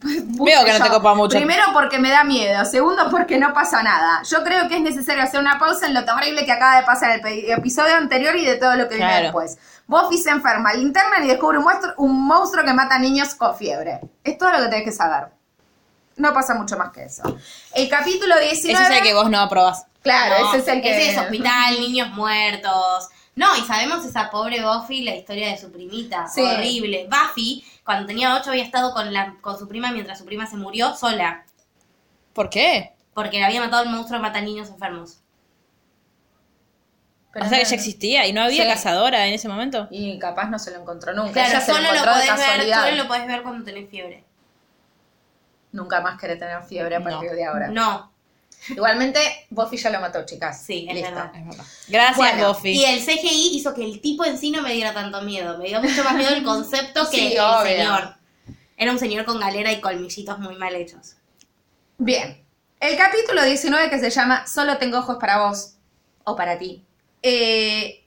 pues, Veo que no te copa mucho. Primero porque me da miedo, segundo porque no pasa nada. Yo creo que es necesario hacer una pausa en lo terrible que acaba de pasar en el episodio anterior y de todo lo que viene Claro. después. Buffy se enferma, le internan y descubre un monstruo, un monstruo que mata niños con fiebre. Es todo lo que tenés que saber. No pasa mucho más que eso. El capítulo 19... Ese es el que vos no aprobás. Claro, No, ese es el que... Ese es hospital, niños muertos. No, y sabemos esa pobre Buffy, la historia de su primita. Sí. Horrible. Buffy, cuando tenía 8, había estado con, la, con su prima mientras su prima se murió sola. ¿Por qué? Porque le había matado el monstruo mata niños enfermos. Pero o sea que ya existía y no había Sí. cazadora en ese momento. Y capaz no se lo encontró nunca. Claro, Ella se lo solo lo, encontró de podés ver, solo lo podés ver cuando tenés fiebre. Nunca más querés tener fiebre a partir No. de ahora. No, Igualmente, Buffy ya lo mató, chicas. Sí, es Listo. verdad. Es verdad. Gracias, Bueno, Buffy. Y el CGI hizo que el tipo en sí no me diera tanto miedo. Me dio mucho más miedo el concepto que Sí, el obvio. señor. Era un señor con galera y colmillitos muy mal hechos. Bien. El capítulo 19 que se llama Solo tengo ojos para vos o para ti. Eh,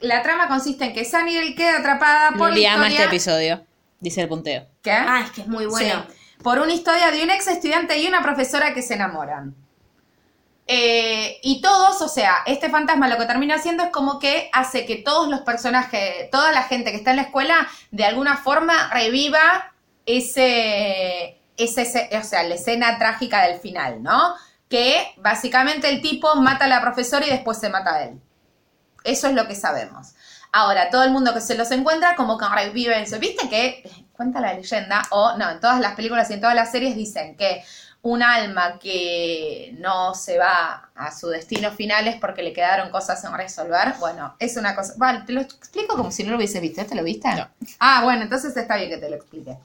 la trama consiste en que Sunny queda atrapada por Luli la ama historia... este episodio, dice el punteo. ¿Qué? Ah, es que es muy bueno. Sí. Por una historia de un ex estudiante y una profesora que se enamoran. Eh, y todos, o sea, este fantasma lo que termina haciendo es como que hace que todos los personajes, toda la gente que está en la escuela, de alguna forma reviva ese, ese, o sea, la escena trágica del final, ¿no? Que básicamente el tipo mata a la profesora y después se mata a él. Eso es lo que sabemos. Ahora, todo el mundo que se los encuentra como que reviven eso. ¿Viste que, cuenta la leyenda, o no, en todas las películas y en todas las series dicen que un alma que no se va a su destino final es porque le quedaron cosas en resolver? Bueno, es una cosa... Vale, te lo explico como si no lo hubiese visto. ¿Te lo viste? No. Ah, bueno, entonces está bien que te lo explique.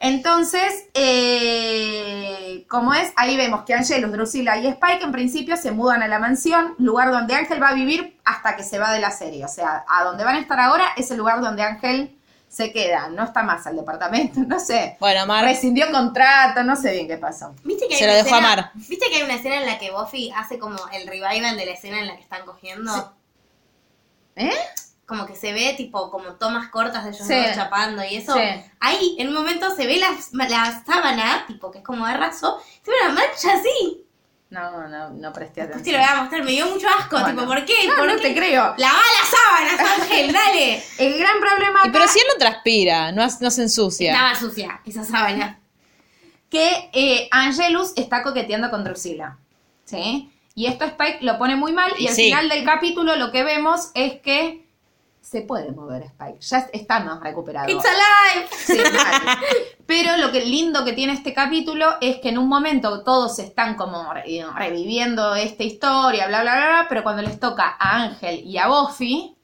Entonces, eh, como es, ahí vemos que Angelus, Drusilla y Spike en principio se mudan a la mansión, lugar donde Ángel va a vivir hasta que se va de la serie. O sea, a donde van a estar ahora es el lugar donde Ángel se queda. No está más al departamento, no sé. Bueno, Mar, Rescindió contrato, no sé bien qué pasó. ¿Viste que Se lo dejó a escena- Mar. ¿Viste que hay una escena en la que Buffy hace como el revival de la escena en la que están cogiendo? ¿Eh? Como que se ve tipo como tomas cortas de ellos Sí. dos chapando y eso. Sí. Ahí en un momento se ve la, la sábana, tipo que es como de raso, se ve una mancha así. No, no, no presté Después te lo atención. voy a mostrar, me dio mucho asco, Bueno. tipo, ¿por qué? No, ¿Por no qué? te creo. Lava las sábanas, Ángel, dale. El gran problema Y acá pero si él no transpira, no, no se ensucia. Estaba sucia esa sábana. que eh, Angelus está coqueteando con Drusilla. ¿Sí? Y esto Spike lo pone muy mal y Y al sí. final del capítulo lo que vemos es que se puede mover Spike. Ya está más recuperado. It's alive. Sí. Pero lo que lindo que tiene este capítulo es que en un momento todos están como re- reviviendo esta historia, bla, bla, bla, bla, pero cuando les toca a Ángel y a Buffy,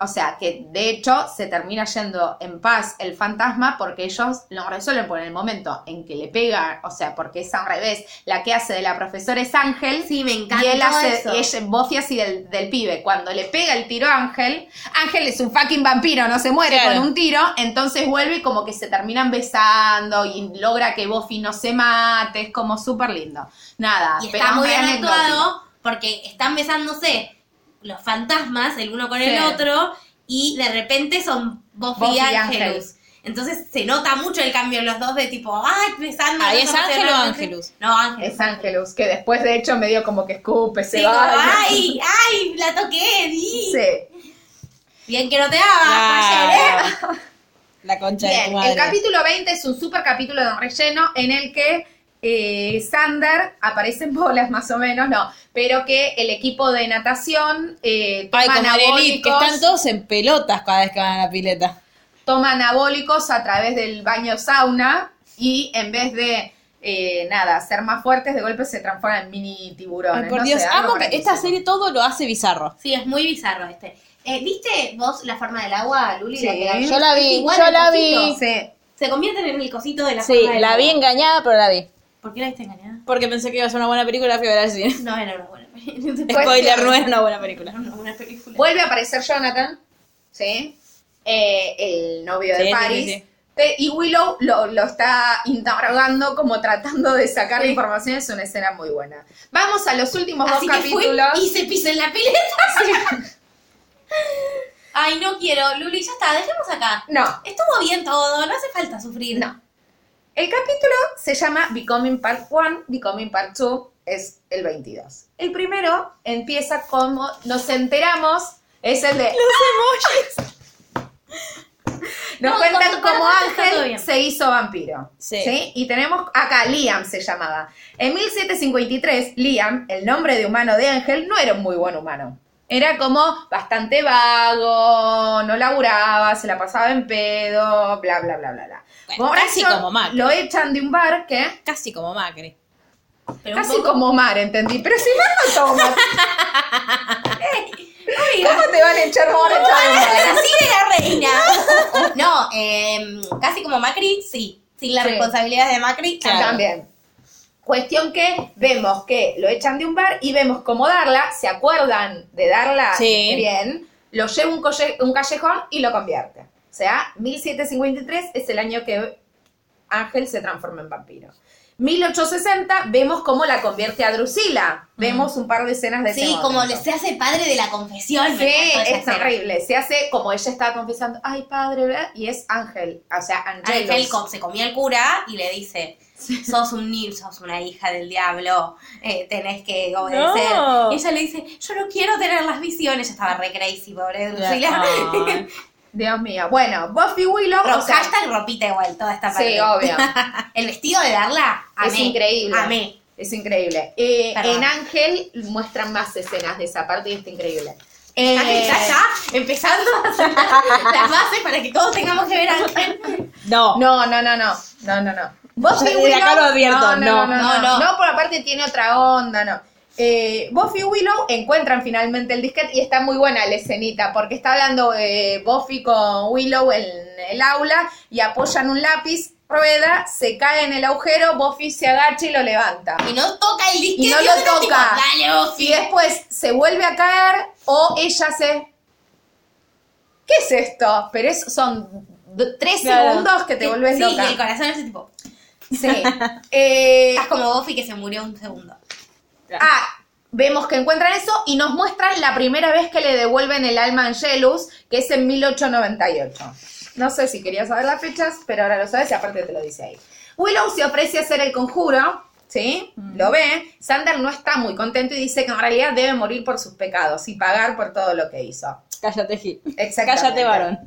o sea, que de hecho se termina yendo en paz el fantasma porque ellos lo resuelven por el momento en que le pega, o sea, porque es al revés, la que hace de la profesora es Ángel. Sí, me encanta Y él hace, eso. y ella, Buffy así del, del pibe. Cuando le pega el tiro a Ángel, Ángel es un fucking vampiro, no se muere Claro. con un tiro, entonces vuelve y como que se terminan besando y logra que Buffy no se mate, es como súper lindo. Nada, Y pero está muy bien actuado porque están besándose los fantasmas el uno con el Sí. otro y de repente son Buffy, Buffy y Angelus. Entonces se nota mucho el cambio en los dos de tipo, ay, besando. Ahí es Ángel o. Ángelus. No, Ángel. Es Ángelus, que después de hecho medio como que escupe, se Sí, va. ay, ay, la toqué, di. Sí. Bien que no te hagas, ayer, ¿eh? La concha de tu madre. el capítulo 20 es un super capítulo de relleno en el que eh, Sander aparece en bolas más o menos, no, pero que el equipo de natación eh, toma Ay, en Elite, que anabólicos, están todos en pelotas cada vez que van a la pileta. toma anabólicos a través del baño sauna y en vez de eh, nada, ser más fuertes, de golpe se transforman en mini tiburones. Ay, por no Dios, sé, amo que esta serie todo lo hace bizarro. Sí, es muy bizarro este. Eh, ¿Viste vos la forma del agua, Luli? Sí, La que- yo la vi, yo la cosito. vi. Sí. Se convierten en el cosito de la Sí, forma del la agua. vi engañada, pero la vi. ¿Por qué la viste engañada? Porque pensé que iba a ser una buena película, fui a ver al cine. No era una buena película. Spoiler, no era una buena película. Era una buena película. Vuelve a aparecer Jonathan, ¿sí? Eh, el novio de Sí, Paris. sí, sí. Te- Y Willow lo, lo está interrogando, como tratando de sacar Sí. información. Es una escena muy buena. Vamos a los últimos Así dos que fue capítulos. y se pisó en la pileta. Ay, no quiero. Luli, ya está, dejemos acá. No, Estuvo bien todo, no hace falta sufrir. No. El capítulo se llama Becoming Part 1, Becoming Part 2 es el 22. El primero empieza como nos enteramos, es el de... Los emojis. Nos No, cuentan cómo Ángel se hizo vampiro. Sí. Y tenemos acá, Liam se llamaba. En 1753, Liam, el nombre de humano de Ángel, no era un muy buen humano. Era como bastante vago, no laburaba, se la pasaba en pedo, bla, bla, bla, bla, bla. Bueno, casi como Macri. Lo echan de un bar que Casi como Macri. Pero casi poco- como Mar, entendí. Pero si Mar no toma. ¿Cómo te van a echar Mar echar un bar? Así de la reina. No, eh, casi como Macri, sí. Sin las Sí. responsabilidades de Macri, Claro. También. Cuestión que vemos que lo echan de un bar y vemos cómo darla, se acuerdan de darla Sí. bien, lo lleva un, colle- un callejón y lo convierte. O sea, 1753 es el año que Ángel se transforma en vampiro. 1860 vemos cómo la convierte a Drusila. Vemos un par de escenas de ese Sí, como le se hace padre de la confesión. Sí, es escena. terrible. Se hace como ella estaba confesando, ay padre, ¿verdad? y es Ángel, o sea. Ángel se comía el cura y le dice, sos un ni- sos una hija del diablo, eh, tenés que obedecer. No. Y ella le dice, yo no quiero tener las visiones. Yo estaba re crazy, pobre Drusila. Dios mío. Bueno, Buffy Willow, o sea, hashtag ropita igual, toda esta parte. sí, obvio. El vestido de darla, amé. Es increíble. Amé. Es increíble. Eh, en Ángel muestran más escenas de esa parte y está increíble. Eh, está ya empezando a hacer las bases para que todos tengamos que ver Ángel. No. No, no, no, no. No, no, no. Buffy De acá lo advierto, no, no, no, no. por aparte tiene otra onda, no. Eh, Buffy y Willow encuentran finalmente el disquete y está muy buena la escenita porque está hablando eh, Buffy con Willow en el aula y apoyan un lápiz, rueda, se cae en el agujero, Buffy se agacha y lo levanta. Y no toca el disquete. Y no lo tipo, toca. Dale, Buffy. Y después se vuelve a caer o ella se... ¿Qué es esto? Pero es, son tres Claro. segundos que te vuelves sí, loca. y el corazón es tipo. Sí. Eh, Estás como Buffy que se murió un segundo. ah, vemos que encuentran eso y nos muestran la primera vez que le devuelven el alma a Angelus, que es en 1898. No sé si querías saber las fechas, pero ahora lo sabes y aparte te lo dice ahí. Willow se ofrece a hacer el conjuro, ¿sí? Lo ve. Sander no está muy contento y dice que en realidad debe morir por sus pecados y pagar por todo lo que hizo. Cállate, Gil. Exactamente. Cállate, varón.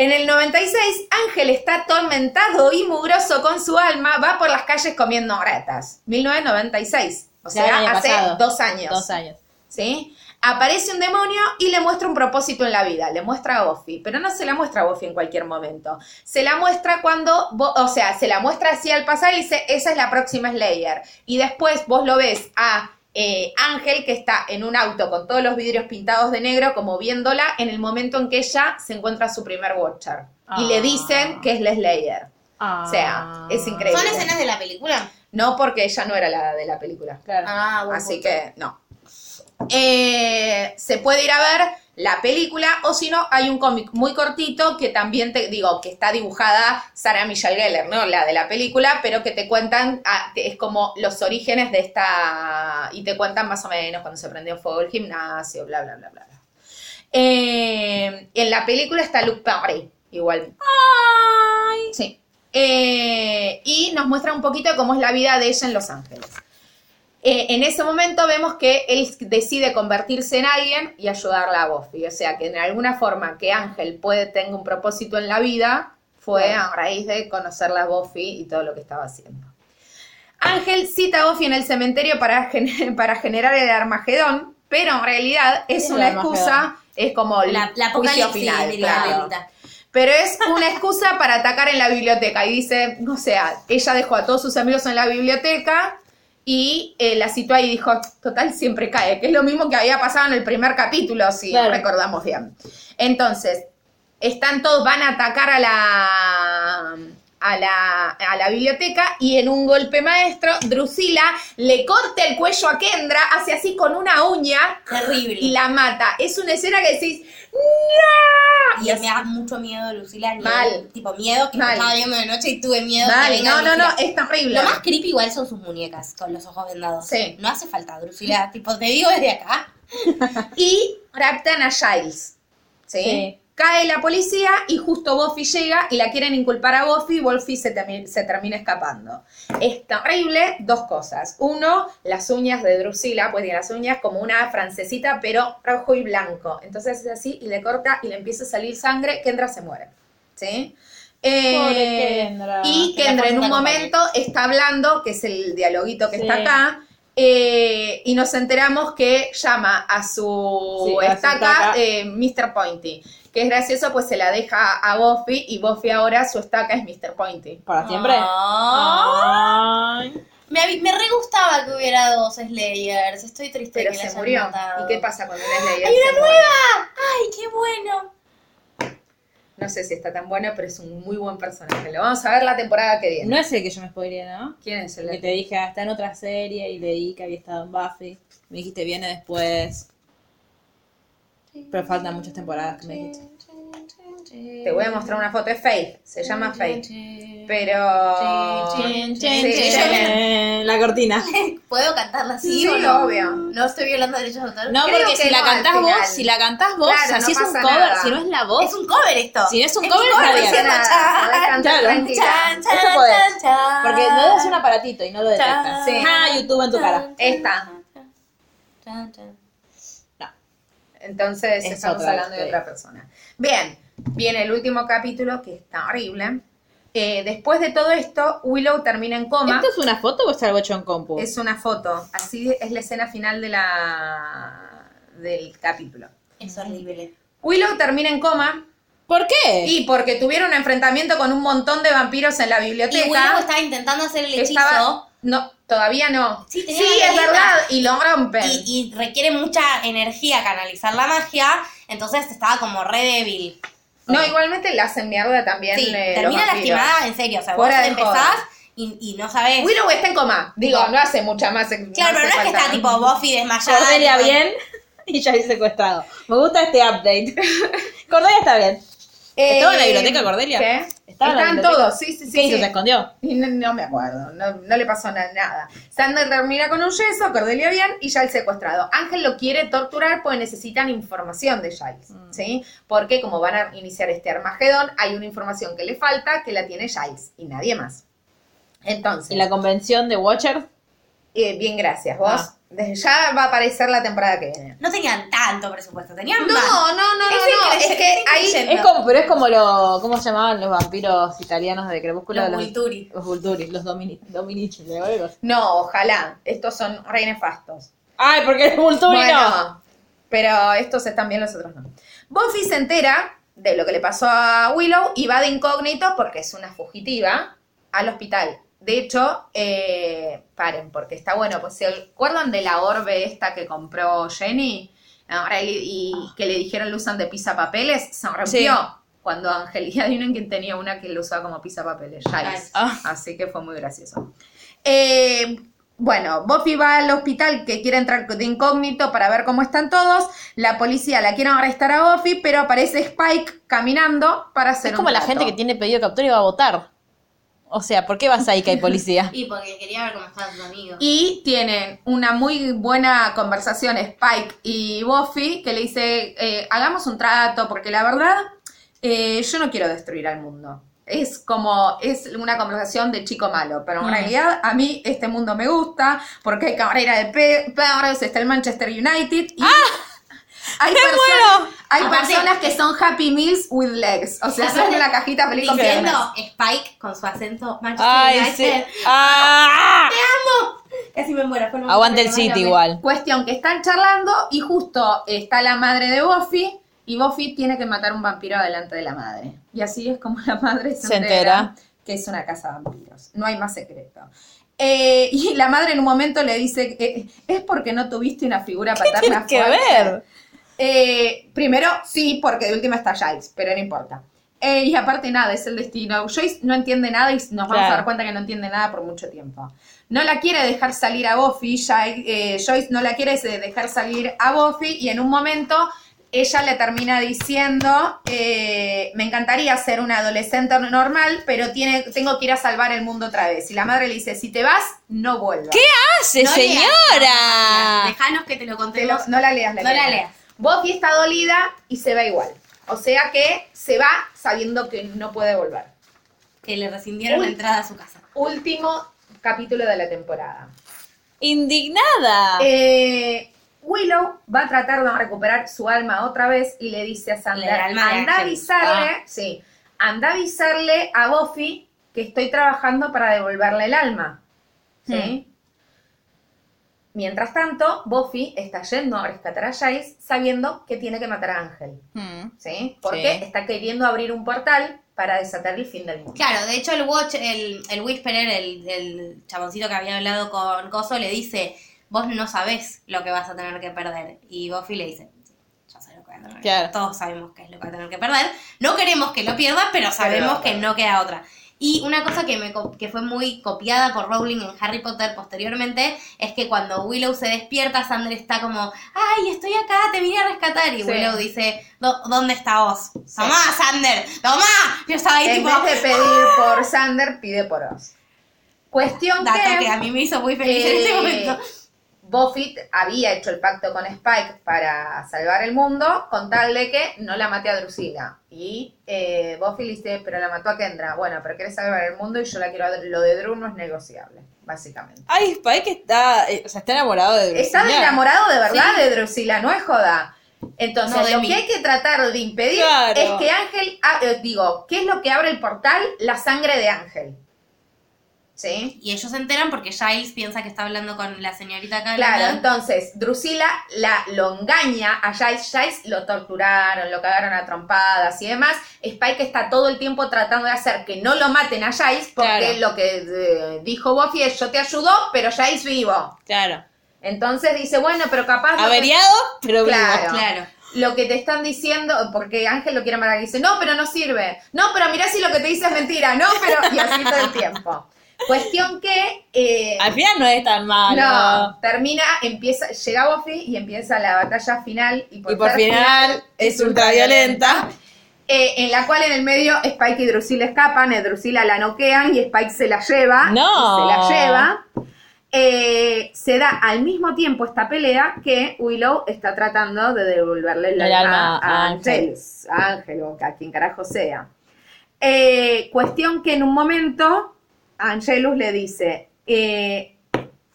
En el 96, Ángel está atormentado y mugroso con su alma, va por las calles comiendo ratas. 1996. O sea, hace pasado. dos años. Dos años. ¿Sí? Aparece un demonio y le muestra un propósito en la vida. Le muestra a Buffy. Pero no se la muestra a Buffy en cualquier momento. Se la muestra cuando, o sea, se la muestra así al pasar y dice, esa es la próxima Slayer. Y después vos lo ves a eh, Ángel que está en un auto con todos los vidrios pintados de negro, como viéndola en el momento en que ella se encuentra su primer Watcher. Y le Ah. dicen que es la Slayer. O sea, es increíble. ¿Son escenas de la película? No porque ella no era la de la película. Claro. Ah, Así punto. que no. Eh, se puede ir a ver la película o si no, hay un cómic muy cortito que también te digo que está dibujada Sarah Michelle Gellar, ¿no? La de la película, pero que te cuentan, ah, es como los orígenes de esta, y te cuentan más o menos cuando se prendió fuego el gimnasio, bla, bla, bla, bla. bla. Eh, en la película está Luke Perry, igual. Sí. Eh, y nos muestra un poquito de cómo es la vida de ella en Los Ángeles. Eh, en ese momento vemos que él decide convertirse en alguien y ayudarla a Buffy. O sea, que en alguna forma que Ángel puede tener un propósito en la vida fue a raíz de conocerla a Buffy y todo lo que estaba haciendo. Ángel cita a Buffy en el cementerio para, gen- para generar el Armagedón, pero en realidad es una excusa, es como La, la juicio final. claro. Pero es una excusa para atacar en la biblioteca. Y dice, o sea, ella dejó a todos sus amigos en la biblioteca y eh, la citó ahí y dijo, total, siempre cae, que es lo mismo que había pasado en el primer capítulo, si Claro. recordamos bien. Entonces, están todos, van a atacar a la a la, a la biblioteca y en un golpe maestro, Drusila le corta el cuello a Kendra, hace así con una uña Terrible. y la mata. Es una escena que decís, ¡No! Y me da mucho miedo, Lucila. Mal. Tipo, miedo que Mal. me estaba viendo de noche y tuve miedo. que Mal, venga no, no, no, es terrible. Lo más creepy igual son sus muñecas con los ojos vendados. Sí. No hace falta, Drusila. tipo, te digo desde acá. Y raptan a Giles. ¿sí? Sí. Cae la policía y justo Buffy llega y la quieren inculpar a Buffy y Buffy se, termi- se termina escapando. Es terrible dos cosas. Uno, las uñas de Drusilla, pues tiene las uñas como una francesita, pero rojo y blanco. Entonces es así y le corta y le empieza a salir sangre. Kendra se muere. ¿Sí? Eh, Kendra. Y Que Kendra en un momento está hablando, que es el dialoguito que Sí. está acá, eh, y nos enteramos que llama a su Sí, a su estaca estaca. eh, Mr. Pointy. Que es gracioso, pues se la deja a Buffy y Buffy ahora su estaca es Mr. Pointy. ¿Para siempre? Ay. Me, me re gustaba que hubiera dos Slayers. Estoy triste Pero que se murió. matado. ¿Y qué pasa cuando una Slayer ¡Hay una nueva! ¡Ay, qué bueno! No sé si está tan buena, pero es un muy buen personaje. Lo vamos a ver la temporada que viene. No es el que yo me spoileé, ¿no? ¿Quién es el Que te dije, ah, está en otra serie y leí que había estado en Buffy. Me dijiste, viene después. Pero faltan muchas temporadas que me dijiste. Te voy a mostrar una foto de Faith. Se llama Faith. Pero. Sí. Eh, la cortina. ¿Puedo cantarla así Sí, o no? obvio. No estoy violando derechos de autor. No, Creo porque que si la no, cantás vos, si la cantás vos, Claro, o sea, no si es un cover, nada. si no es la voz. Es un cover esto. Si no es un Es cover, mi cover chan, chan, chan, Eso podés. chan, chan. Porque no es un aparatito y no lo detectas. Sí. Ah, YouTube en tu cara. Esta. Chan, chan. Entonces Es estamos hablando de otra persona. Bien, viene el último capítulo que está horrible. Eh, después de todo esto, Willow termina en coma. ¿Esto es una foto o es algo hecho en compu? Es una foto. Así es la escena final de la del capítulo. Es horrible. Willow termina en coma ¿Por qué? y porque tuvieron un enfrentamiento con un montón de vampiros en la Y biblioteca. Willow estaba intentando hacer el hechizo estaba- no, todavía no. Sí, es verdad, y lo rompen. y, y requiere mucha energía canalizar la magia, entonces estaba como re débil. No, igualmente la hacen mierda también. Sí, eh, termina lastimada en serio, o sea, Fuera vos de empezás joda. y, y no sabés. Willow está en coma. Digo, no hace mucha más. claro, pero no es que está tipo Buffy desmayada. Cordelia tipo- bien y ya secuestrado. Me gusta este update. Cordelia está bien. ¿Estaba en la biblioteca, Cordelia? ¿Qué? ¿Estaba Estaban todos, sí, sí, sí. ¿Qué hizo? sí. ¿Se escondió? Y no, no me acuerdo, no, no le pasó na- nada. Sander termina con un yeso, Cordelia bien y ya el secuestrado. Ángel lo quiere torturar porque necesitan información de Giles, Mm. ¿sí? Porque como van a iniciar este Armagedón, hay una información que le falta que la tiene Giles y nadie más. Entonces, ¿Y la convención de Watcher? eh, bien, gracias. Vos, Ah. Desde ya va a aparecer la temporada que viene. No tenían tanto presupuesto, tenían No, más. no, no, no, Es no, es que ahí... Es como, pero es como lo, ¿cómo se llamaban los vampiros italianos de Crepúsculo? Los Volturi. Los Volturi, los Domini, Dominici, ¿le algo? No, ojalá, estos son re nefastos. Ay, porque es Volturi no. Pero estos están bien, los otros no. Buffy se entera de lo que le pasó a Willow y va de incógnito porque es una fugitiva al hospital. De hecho, eh, porque está bueno, pues se acuerdan de la orbe esta que compró Jenny Ahora, y, y que le dijeron lo usan de pizza papeles, se rompió. Sí. Cuando Angelina, adivinen quién tenía una que lo usaba como pizza papeles. Giles. Ah. Así que fue muy gracioso. Eh, bueno, Buffy va al hospital que quiere entrar de incógnito para ver cómo están todos. La policía la quiere arrestar a Buffy, pero aparece Spike caminando para hacer Es como un la gente que tiene pedido de captura y va a votar. O sea, ¿por qué vas ahí que hay policía? Y porque quería ver cómo estaban tus amigos. Y tienen una muy buena conversación Spike y Buffy que le dice, eh, hagamos un trato porque la verdad eh, yo no quiero destruir al mundo. Es como, es una conversación de chico malo, pero en Mm. realidad a mí este mundo me gusta porque hay carrera de pe- perros, está el Manchester United y hay, perso- hay Aparte- personas que son Happy Meals with legs, o sea, son Aparte, una cajita feliz con piernas. Spike con su acento Manchester Ay, United. sí. ¡Ah! Casi me muero. fue Aguante el City igual. Cuestión que están charlando y justo está la madre de Buffy y Buffy tiene que matar un vampiro delante de la madre. Y así es como la madre se, Se entera, entera. que es una casa de vampiros. No hay más secreto. Eh, y la madre en un momento le dice, eh, es porque no tuviste una figura paterna Tiene que fuerte". ver. Eh, primero, sí, porque de última está Giles, pero no importa. Eh, y aparte nada, es el destino. Joyce no entiende nada y nos vamos Claro. a dar cuenta que no entiende nada por mucho tiempo. No la quiere dejar salir a Buffy, ya, eh, Joyce no la quiere dejar salir a Buffy y en un momento ella le termina diciendo, eh, me encantaría ser una adolescente normal, pero tiene, tengo que ir a salvar el mundo otra vez. Y la madre le dice, si te vas, no vuelvas. ¿Qué hace, No leas, señora? Dejanos que te lo Te lo- contemos. no la leas, la No la leas. Buffy está dolida y se va igual. O sea que se va sabiendo que no puede volver. Que le rescindieron la entrada a su casa. Último capítulo de la temporada. Indignada. Eh, Willow va a tratar de recuperar su alma otra vez y le dice a de anda a Ángel". avisarle, Ah. sí, anda a avisarle a Buffy que estoy trabajando para devolverle el alma. ¿Sí? Mientras tanto, Buffy está yendo a rescatar a Giles sabiendo que tiene que matar a Ángel. Hmm. ¿Sí? Porque Sí. está queriendo abrir un portal para desatar el fin del mundo. Claro, de hecho el Watch, el, el Whisperer, el, el chaboncito que había hablado con Coso, le dice, vos no sabés lo que vas a tener que perder. Y Buffy le dice, "Sí, yo sé lo que voy a tener que Claro. Todos sabemos qué es lo que va a tener que perder. No queremos que lo pierda, pero sabemos que no queda otra. Y una cosa que, me, que fue muy copiada por Rowling en Harry Potter posteriormente es que cuando Willow se despierta, Sander está como, ay, estoy acá, te vine a rescatar. Y Sí. Willow dice, "¿Dó- ¿dónde está vos? Tomá, Sander, tomá. Yo estaba ahí En tipo... vez de pedir por Sander, pide por Oz. Cuestión Dato que... que a mí me hizo muy feliz en ese Eh, momento. Buffy había hecho el pacto con Spike para salvar el mundo con tal de que no la mate a Drusilla. Y eh, le dice, pero la mató a Kendra. Bueno, pero quiere salvar el mundo y yo la quiero... Lo de Drew no es negociable, básicamente. Ay, Spike está, eh, o sea, está enamorado de Está Drusilla. enamorado de verdad de Drusilla, no es joda. Entonces, No, lo mí. que hay que tratar de impedir Claro. es que Ángel, eh, digo, ¿qué es lo que abre el portal? La sangre de Ángel. ¿Sí? Y ellos se enteran porque Giles piensa que está hablando con la señorita Claro, Callahan. entonces Drusilla la, lo engaña a Giles, Giles lo torturaron, lo cagaron a trompadas y demás. Spike está todo el tiempo tratando de hacer que no lo maten a Giles porque Claro. lo que eh, dijo Buffy es yo te ayudo, pero Giles vivo. Claro. Entonces dice, bueno, pero capaz... que- Averiado, pero vivo. Claro. Claro. lo que te están diciendo, porque Ángel lo quiere matar y dice, no, pero no sirve. No, pero mirá si lo que te dice es mentira. No, pero... Y así todo el tiempo. Cuestión que... eh, Al final no es tan malo. no, termina, empieza, llega Buffy y empieza la batalla final. Y por, Y por ser final es ultraviolenta. eh, en la cual en el medio Spike y Drusilla escapan, eh, Drusilla la noquean y Spike se la lleva. No. Se la lleva. Eh, se da al mismo tiempo esta pelea que Willow está tratando de devolverle el, El alma, a Ángel, a Ángel o a quien carajo sea. Eh, cuestión que en un momento Angelus le dice, eh,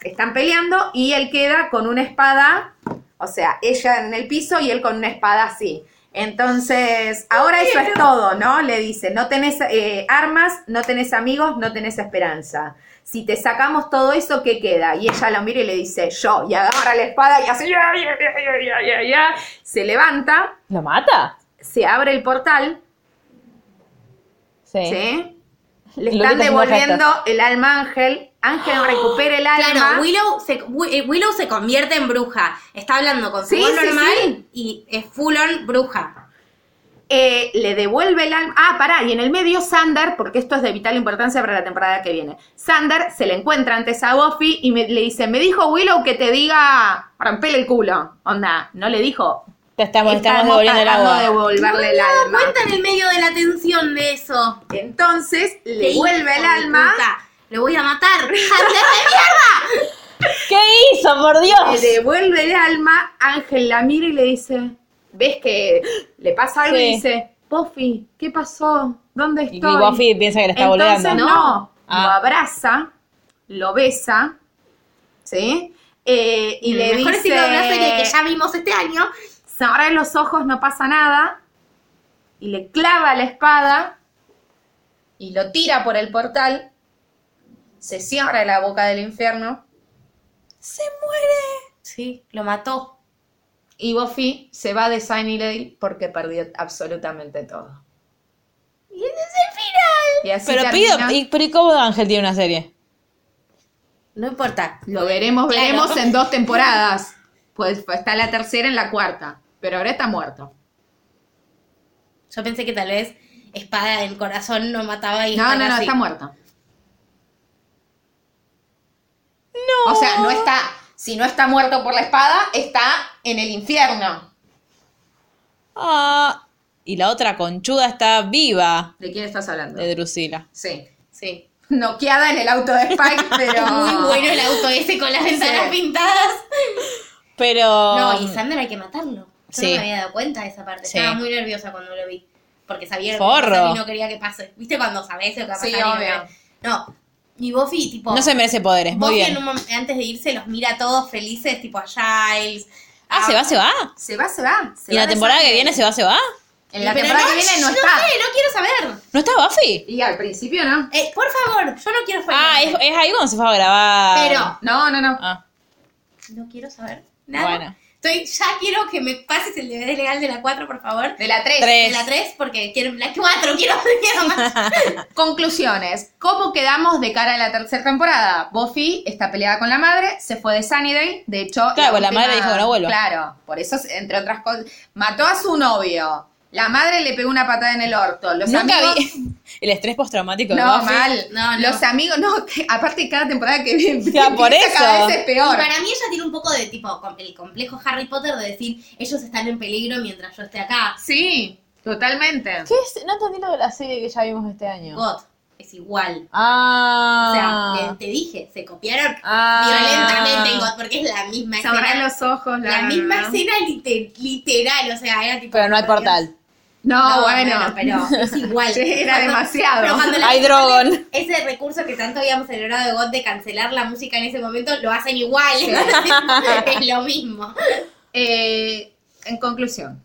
están peleando y él queda con una espada, o sea, ella en el piso y él con una espada así. Entonces, ahora eso es todo, ¿no? Le dice, no tenés eh, armas, no tenés amigos, no tenés esperanza. Si te sacamos todo eso, ¿qué queda? Y ella lo mira y le dice, yo, y agarra la espada y hace, ya, ya, ya, ya, ya, ya, ya. se levanta, ¿Lo mata? se abre el portal, Sí. ¿sí? Le están devolviendo el alma a Ángel, Ángel recupera el alma. Claro, Willow se, eh, Willow se convierte en bruja. Está hablando con su Sí, normal sí. y es full on bruja. eh, le devuelve el alma. Ah, pará, y en el medio Sander, porque esto es de vital importancia para la temporada que viene. Sander se le encuentra antes a Buffy y me- le dice, me dijo Willow que te diga, rompele el culo. Onda, no le dijo. Te estamos, estamos devolviendo el agua. de devolverle el alma. Cuenta en el medio de la tensión de eso. Entonces, ¿Qué le vuelve el alma, puta? Lo voy a matar. ¡Hacer de mierda! ¿Qué hizo, por le Dios? devuelve el alma, Ángel la mira y le dice, ¿ves que le pasa algo? Sí. Y dice, Buffy, ¿qué pasó? ¿Dónde Y estoy? Buffy piensa que le está Entonces, volviendo. no, Ah. lo abraza, lo besa, ¿sí? Eh, y El le mejor dice, estilo de una serie que ya vimos este año. Se abre los ojos, no pasa nada, y le clava la espada y lo tira por el portal, se cierra la boca del infierno Se muere. Sí, lo mató. y Buffy se va de Sunnydale porque perdió absolutamente todo. Y ese es el final. Y así Pero termina. pido, ¿y, pero ¿y cómo Ángel tiene una serie? No importa. Lo veremos, Claro. veremos en dos temporadas. Pues está la tercera en la cuarta, pero ahora está muerto. Yo pensé que tal vez espada del corazón no mataba y No, no, no, está muerto. No. O sea, no está. Si no está muerto por la espada, está en el infierno. Ah, y la otra conchuda está viva ¿De quién estás hablando? de Drusila. Sí. Sí. Noqueada en el auto de Spike, pero. Muy bueno el auto ese con las ventanas Sí. pintadas. Pero. No, y Sander hay que matarlo. Yo Sí. no me había dado cuenta de esa parte. Sí. Estaba muy nerviosa cuando lo vi. Porque sabía Forro. y no quería que pase. ¿Viste cuando sabés lo que va a pasar? Sí, no obvio. No. Y Buffy, tipo. No se merece poderes, muy Buffy bien. en un momento, antes de irse los mira a todos felices, tipo a Giles. Ah, a- ¿se va, se va? Se va, se va. se ¿Y va la temporada que viene se va, se va? En la Pero temporada que viene no no está. sé, no quiero saber. ¿No está Buffy? Y al principio no. Eh, por favor, yo no quiero saber. Ah, es, es ahí cuando se fue a grabar. Pero No, no, no. Ah, no quiero saber nada. Bueno. Estoy, ya quiero que me pases el DVD legal de la 4, por favor. De la 3. Tres. De la 3, porque quiero la 4, quiero, quiero más. Conclusiones. ¿Cómo quedamos de cara a la tercera temporada? Buffy está peleada con la madre, se fue de Sunnydale. De hecho, Claro, la madre dijo que no vuelva. Claro, por eso, entre otras cosas, mató a su novio. La madre le pegó una patada en el orto. Los Nunca amigos. vi el estrés postraumático No, Buffy. mal. No, no. Los amigos, no, que aparte cada temporada que viene, Ya, por cada eso. vez es Y peor. para mí ella tiene un poco de tipo el complejo Harry Potter de decir ellos están en peligro mientras yo esté acá. Sí, totalmente. ¿Qué es? No entendí lo de la serie que ya vimos este año. God es igual. Ah. O sea, le- te dije, se copiaron Ah. violentamente en God porque es la misma escena. los ojos. La no, misma no. escena liter- literal, o sea, era tipo. Pero no hay portal. No, No, bueno. pero es igual. Era Cuando- demasiado. La Hay pone Ese recurso que tanto habíamos celebrado de God de cancelar la música en ese momento, lo hacen igual. es lo mismo. Eh, en conclusión,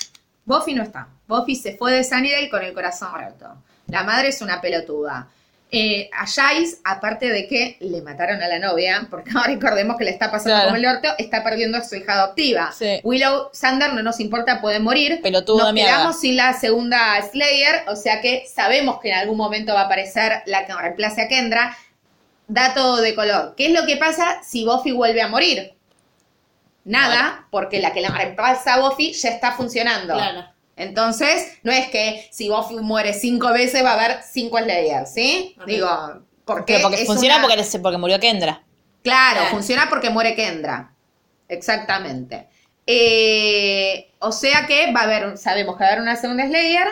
Buffy no está. Buffy se fue de Sunnydale con el corazón roto. La madre es una pelotuda. Eh, a Giles, aparte de que le mataron a la novia, porque ahora recordemos que le está pasando Claro. como el orto, está perdiendo a su hija adoptiva. Sí. Willow Sander no nos importa, puede morir. Pelotudo Nos de mierda. quedamos sin la segunda Slayer, o sea que sabemos que en algún momento va a aparecer la que reemplace a Kendra. Dato de color. ¿Qué es lo que pasa si Buffy vuelve a morir? Nada, porque la que la reemplaza a Buffy ya está funcionando. Claro. Entonces, no es que si Buffy muere cinco veces va a haber cinco Slayers, ¿sí? Digo, porque, Pero porque funciona una- porque, porque murió Kendra. Claro, Claro. funciona porque muere Kendra. Exactamente. Eh, o sea que va a haber, sabemos que va a haber una segunda Slayer.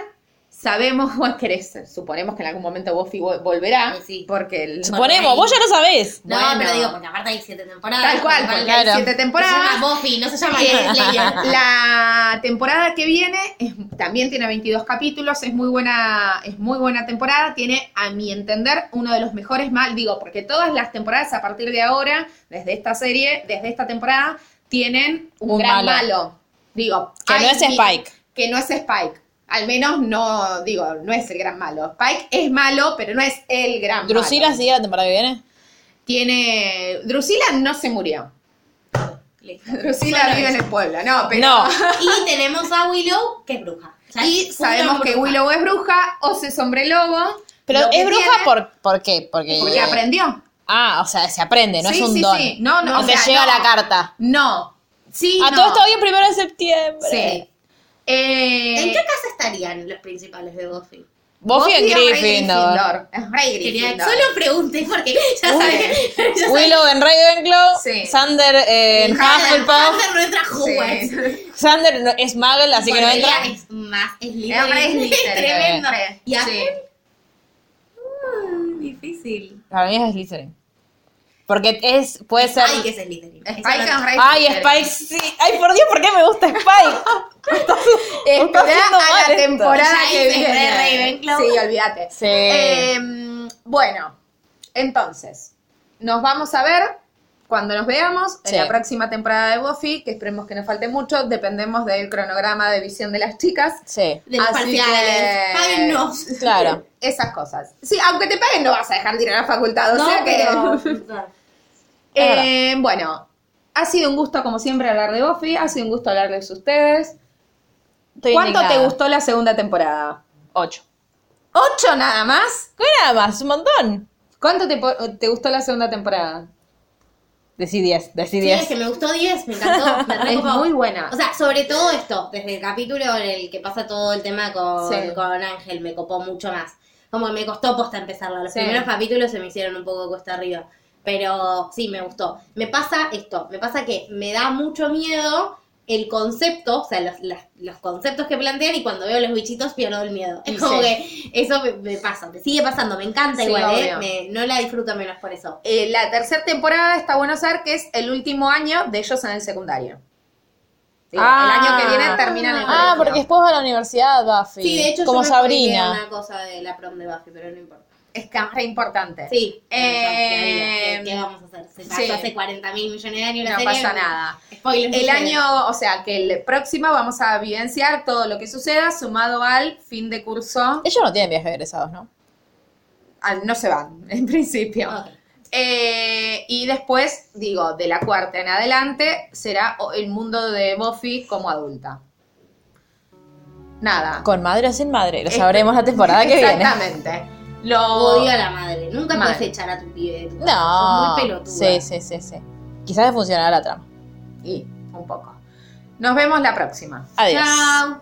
Sabemos, bueno, querés, suponemos que en algún momento Buffy vol- volverá. Sí, sí. Porque el- Suponemos, vos ya lo sabés. No, Bueno. pero digo, porque aparte hay siete temporadas. Tal cual, porque claro. hay siete Se temporadas. llama Buffy, no se llama Slayer. la temporada que viene es- también tiene 22 capítulos, es muy buena, es muy buena temporada, tiene a mi entender uno de los mejores mal, digo, porque todas las temporadas a partir de ahora, desde esta serie, desde esta temporada, tienen un, Un gran malo. malo. Digo, Que no es Spike. Que no es Spike. Al menos no, digo, no es el gran malo. Spike es malo, pero no es el gran ¿Drusila malo. sigue la temporada que viene? Tiene. Drusila no se murió. Listo. Drusila Solo vive en el pueblo, no, pero. No. Y tenemos a Willow, que es bruja. Y sabemos que bruja. Willow es bruja, o se sombre lobo. Pero Lo es bruja tiene- por, ¿por qué? Porque, Porque aprendió. Ah, o sea, se aprende, no Sí, es un sí, don. sí. No, no, No o te sea, llega no. la carta. No. Sí, A no. todo esto hoy el primero de septiembre. Sí. Eh, ¿En qué casa estarían los principales de Buffy? Buffy en es Gryffindor. Es Rey Quería, Gryffindor. solo pregunté porque ya sabes. Willow en Ravenclaw. Sí. Sander en Hufflepuff. Sander no entra Hogwarts. Sí. Sander no- es Muggle, así que no entra. Es más, es Es Slytherin. Tremendo. Re. ¿Y a Sí. Mm, difícil. Para mí es Slytherin. Porque es, puede ser. Ay, que es Slytherin. Spike no- es Rey Ay, Slytherin. Spike, sí. Ay, por Dios, ¿por qué me gusta Spike? Haciendo a la esto. temporada que viene. de Ravenclaw. Sí, olvídate. Sí. Eh, bueno, entonces, nos vamos a ver cuando nos veamos en la próxima temporada de Buffy, que esperemos que no falte mucho, dependemos del cronograma de visión de las chicas. Sí, De los Así que- claro. Esas cosas. Sí, aunque te paguen no vas a dejar de ir a la facultad, o No, sea que... pero... Eh, bueno, ha sido un gusto como siempre hablar de Buffy, ha sido un gusto hablarles a ustedes. Estoy ¿Cuánto te gustó la segunda temporada? Ocho. ¿Ocho nada más? ¿Qué nada más? Un montón. ¿Cuánto te, gustó la segunda temporada? Decí 10, decí Sí, 10. es que me gustó 10, me encantó, me Es muy buena. O sea, sobre todo esto, desde el capítulo en el que pasa todo el tema con, Sí. con Ángel, me copó mucho más. Como que me costó posta empezarlo. Los Sí. primeros capítulos se me hicieron un poco cuesta arriba. Pero sí, me gustó. Me pasa esto, me pasa que me da mucho miedo el concepto, o sea, los, los conceptos que plantean y cuando veo los bichitos pierdo el miedo. Es como sí. que eso me, me pasa, me sigue pasando, me encanta Sí, igual, ¿eh? Me- no la disfruto menos por eso. Eh, la tercera temporada está bueno saber que es el último año de ellos en el secundario. Sí, Ah. el año que viene terminan el Ah, colegio. porque después va a la universidad, Buffy. Sí, de hecho Como yo me spoileé Sabrina. una cosa de la prom de Buffy, pero no importa. Es que es re importante. Sí. Eh, ¿Qué, qué vamos a hacer? Se pasó sí. hace 40 mil millones de años la No serie, pasa nada. Spoiler. El año, o sea, que el próximo vamos a vivenciar todo lo que suceda sumado al fin de curso. Ellos no tienen viajes egresados, ¿no? Al, no se van, en principio. Eh, y después, digo, de la cuarta en adelante, será el mundo de Buffy como adulta. Nada. Con madre o sin madre. Lo Este- sabremos la temporada que viene. Exactamente. Lo... Odio a la madre. Nunca Mal. puedes echar a tu pibe de tu. No. Muy pelotuda. Sí, sí, sí, sí. Quizás le funcionará la trama. Y un poco. Nos vemos la próxima. Adiós. Chao.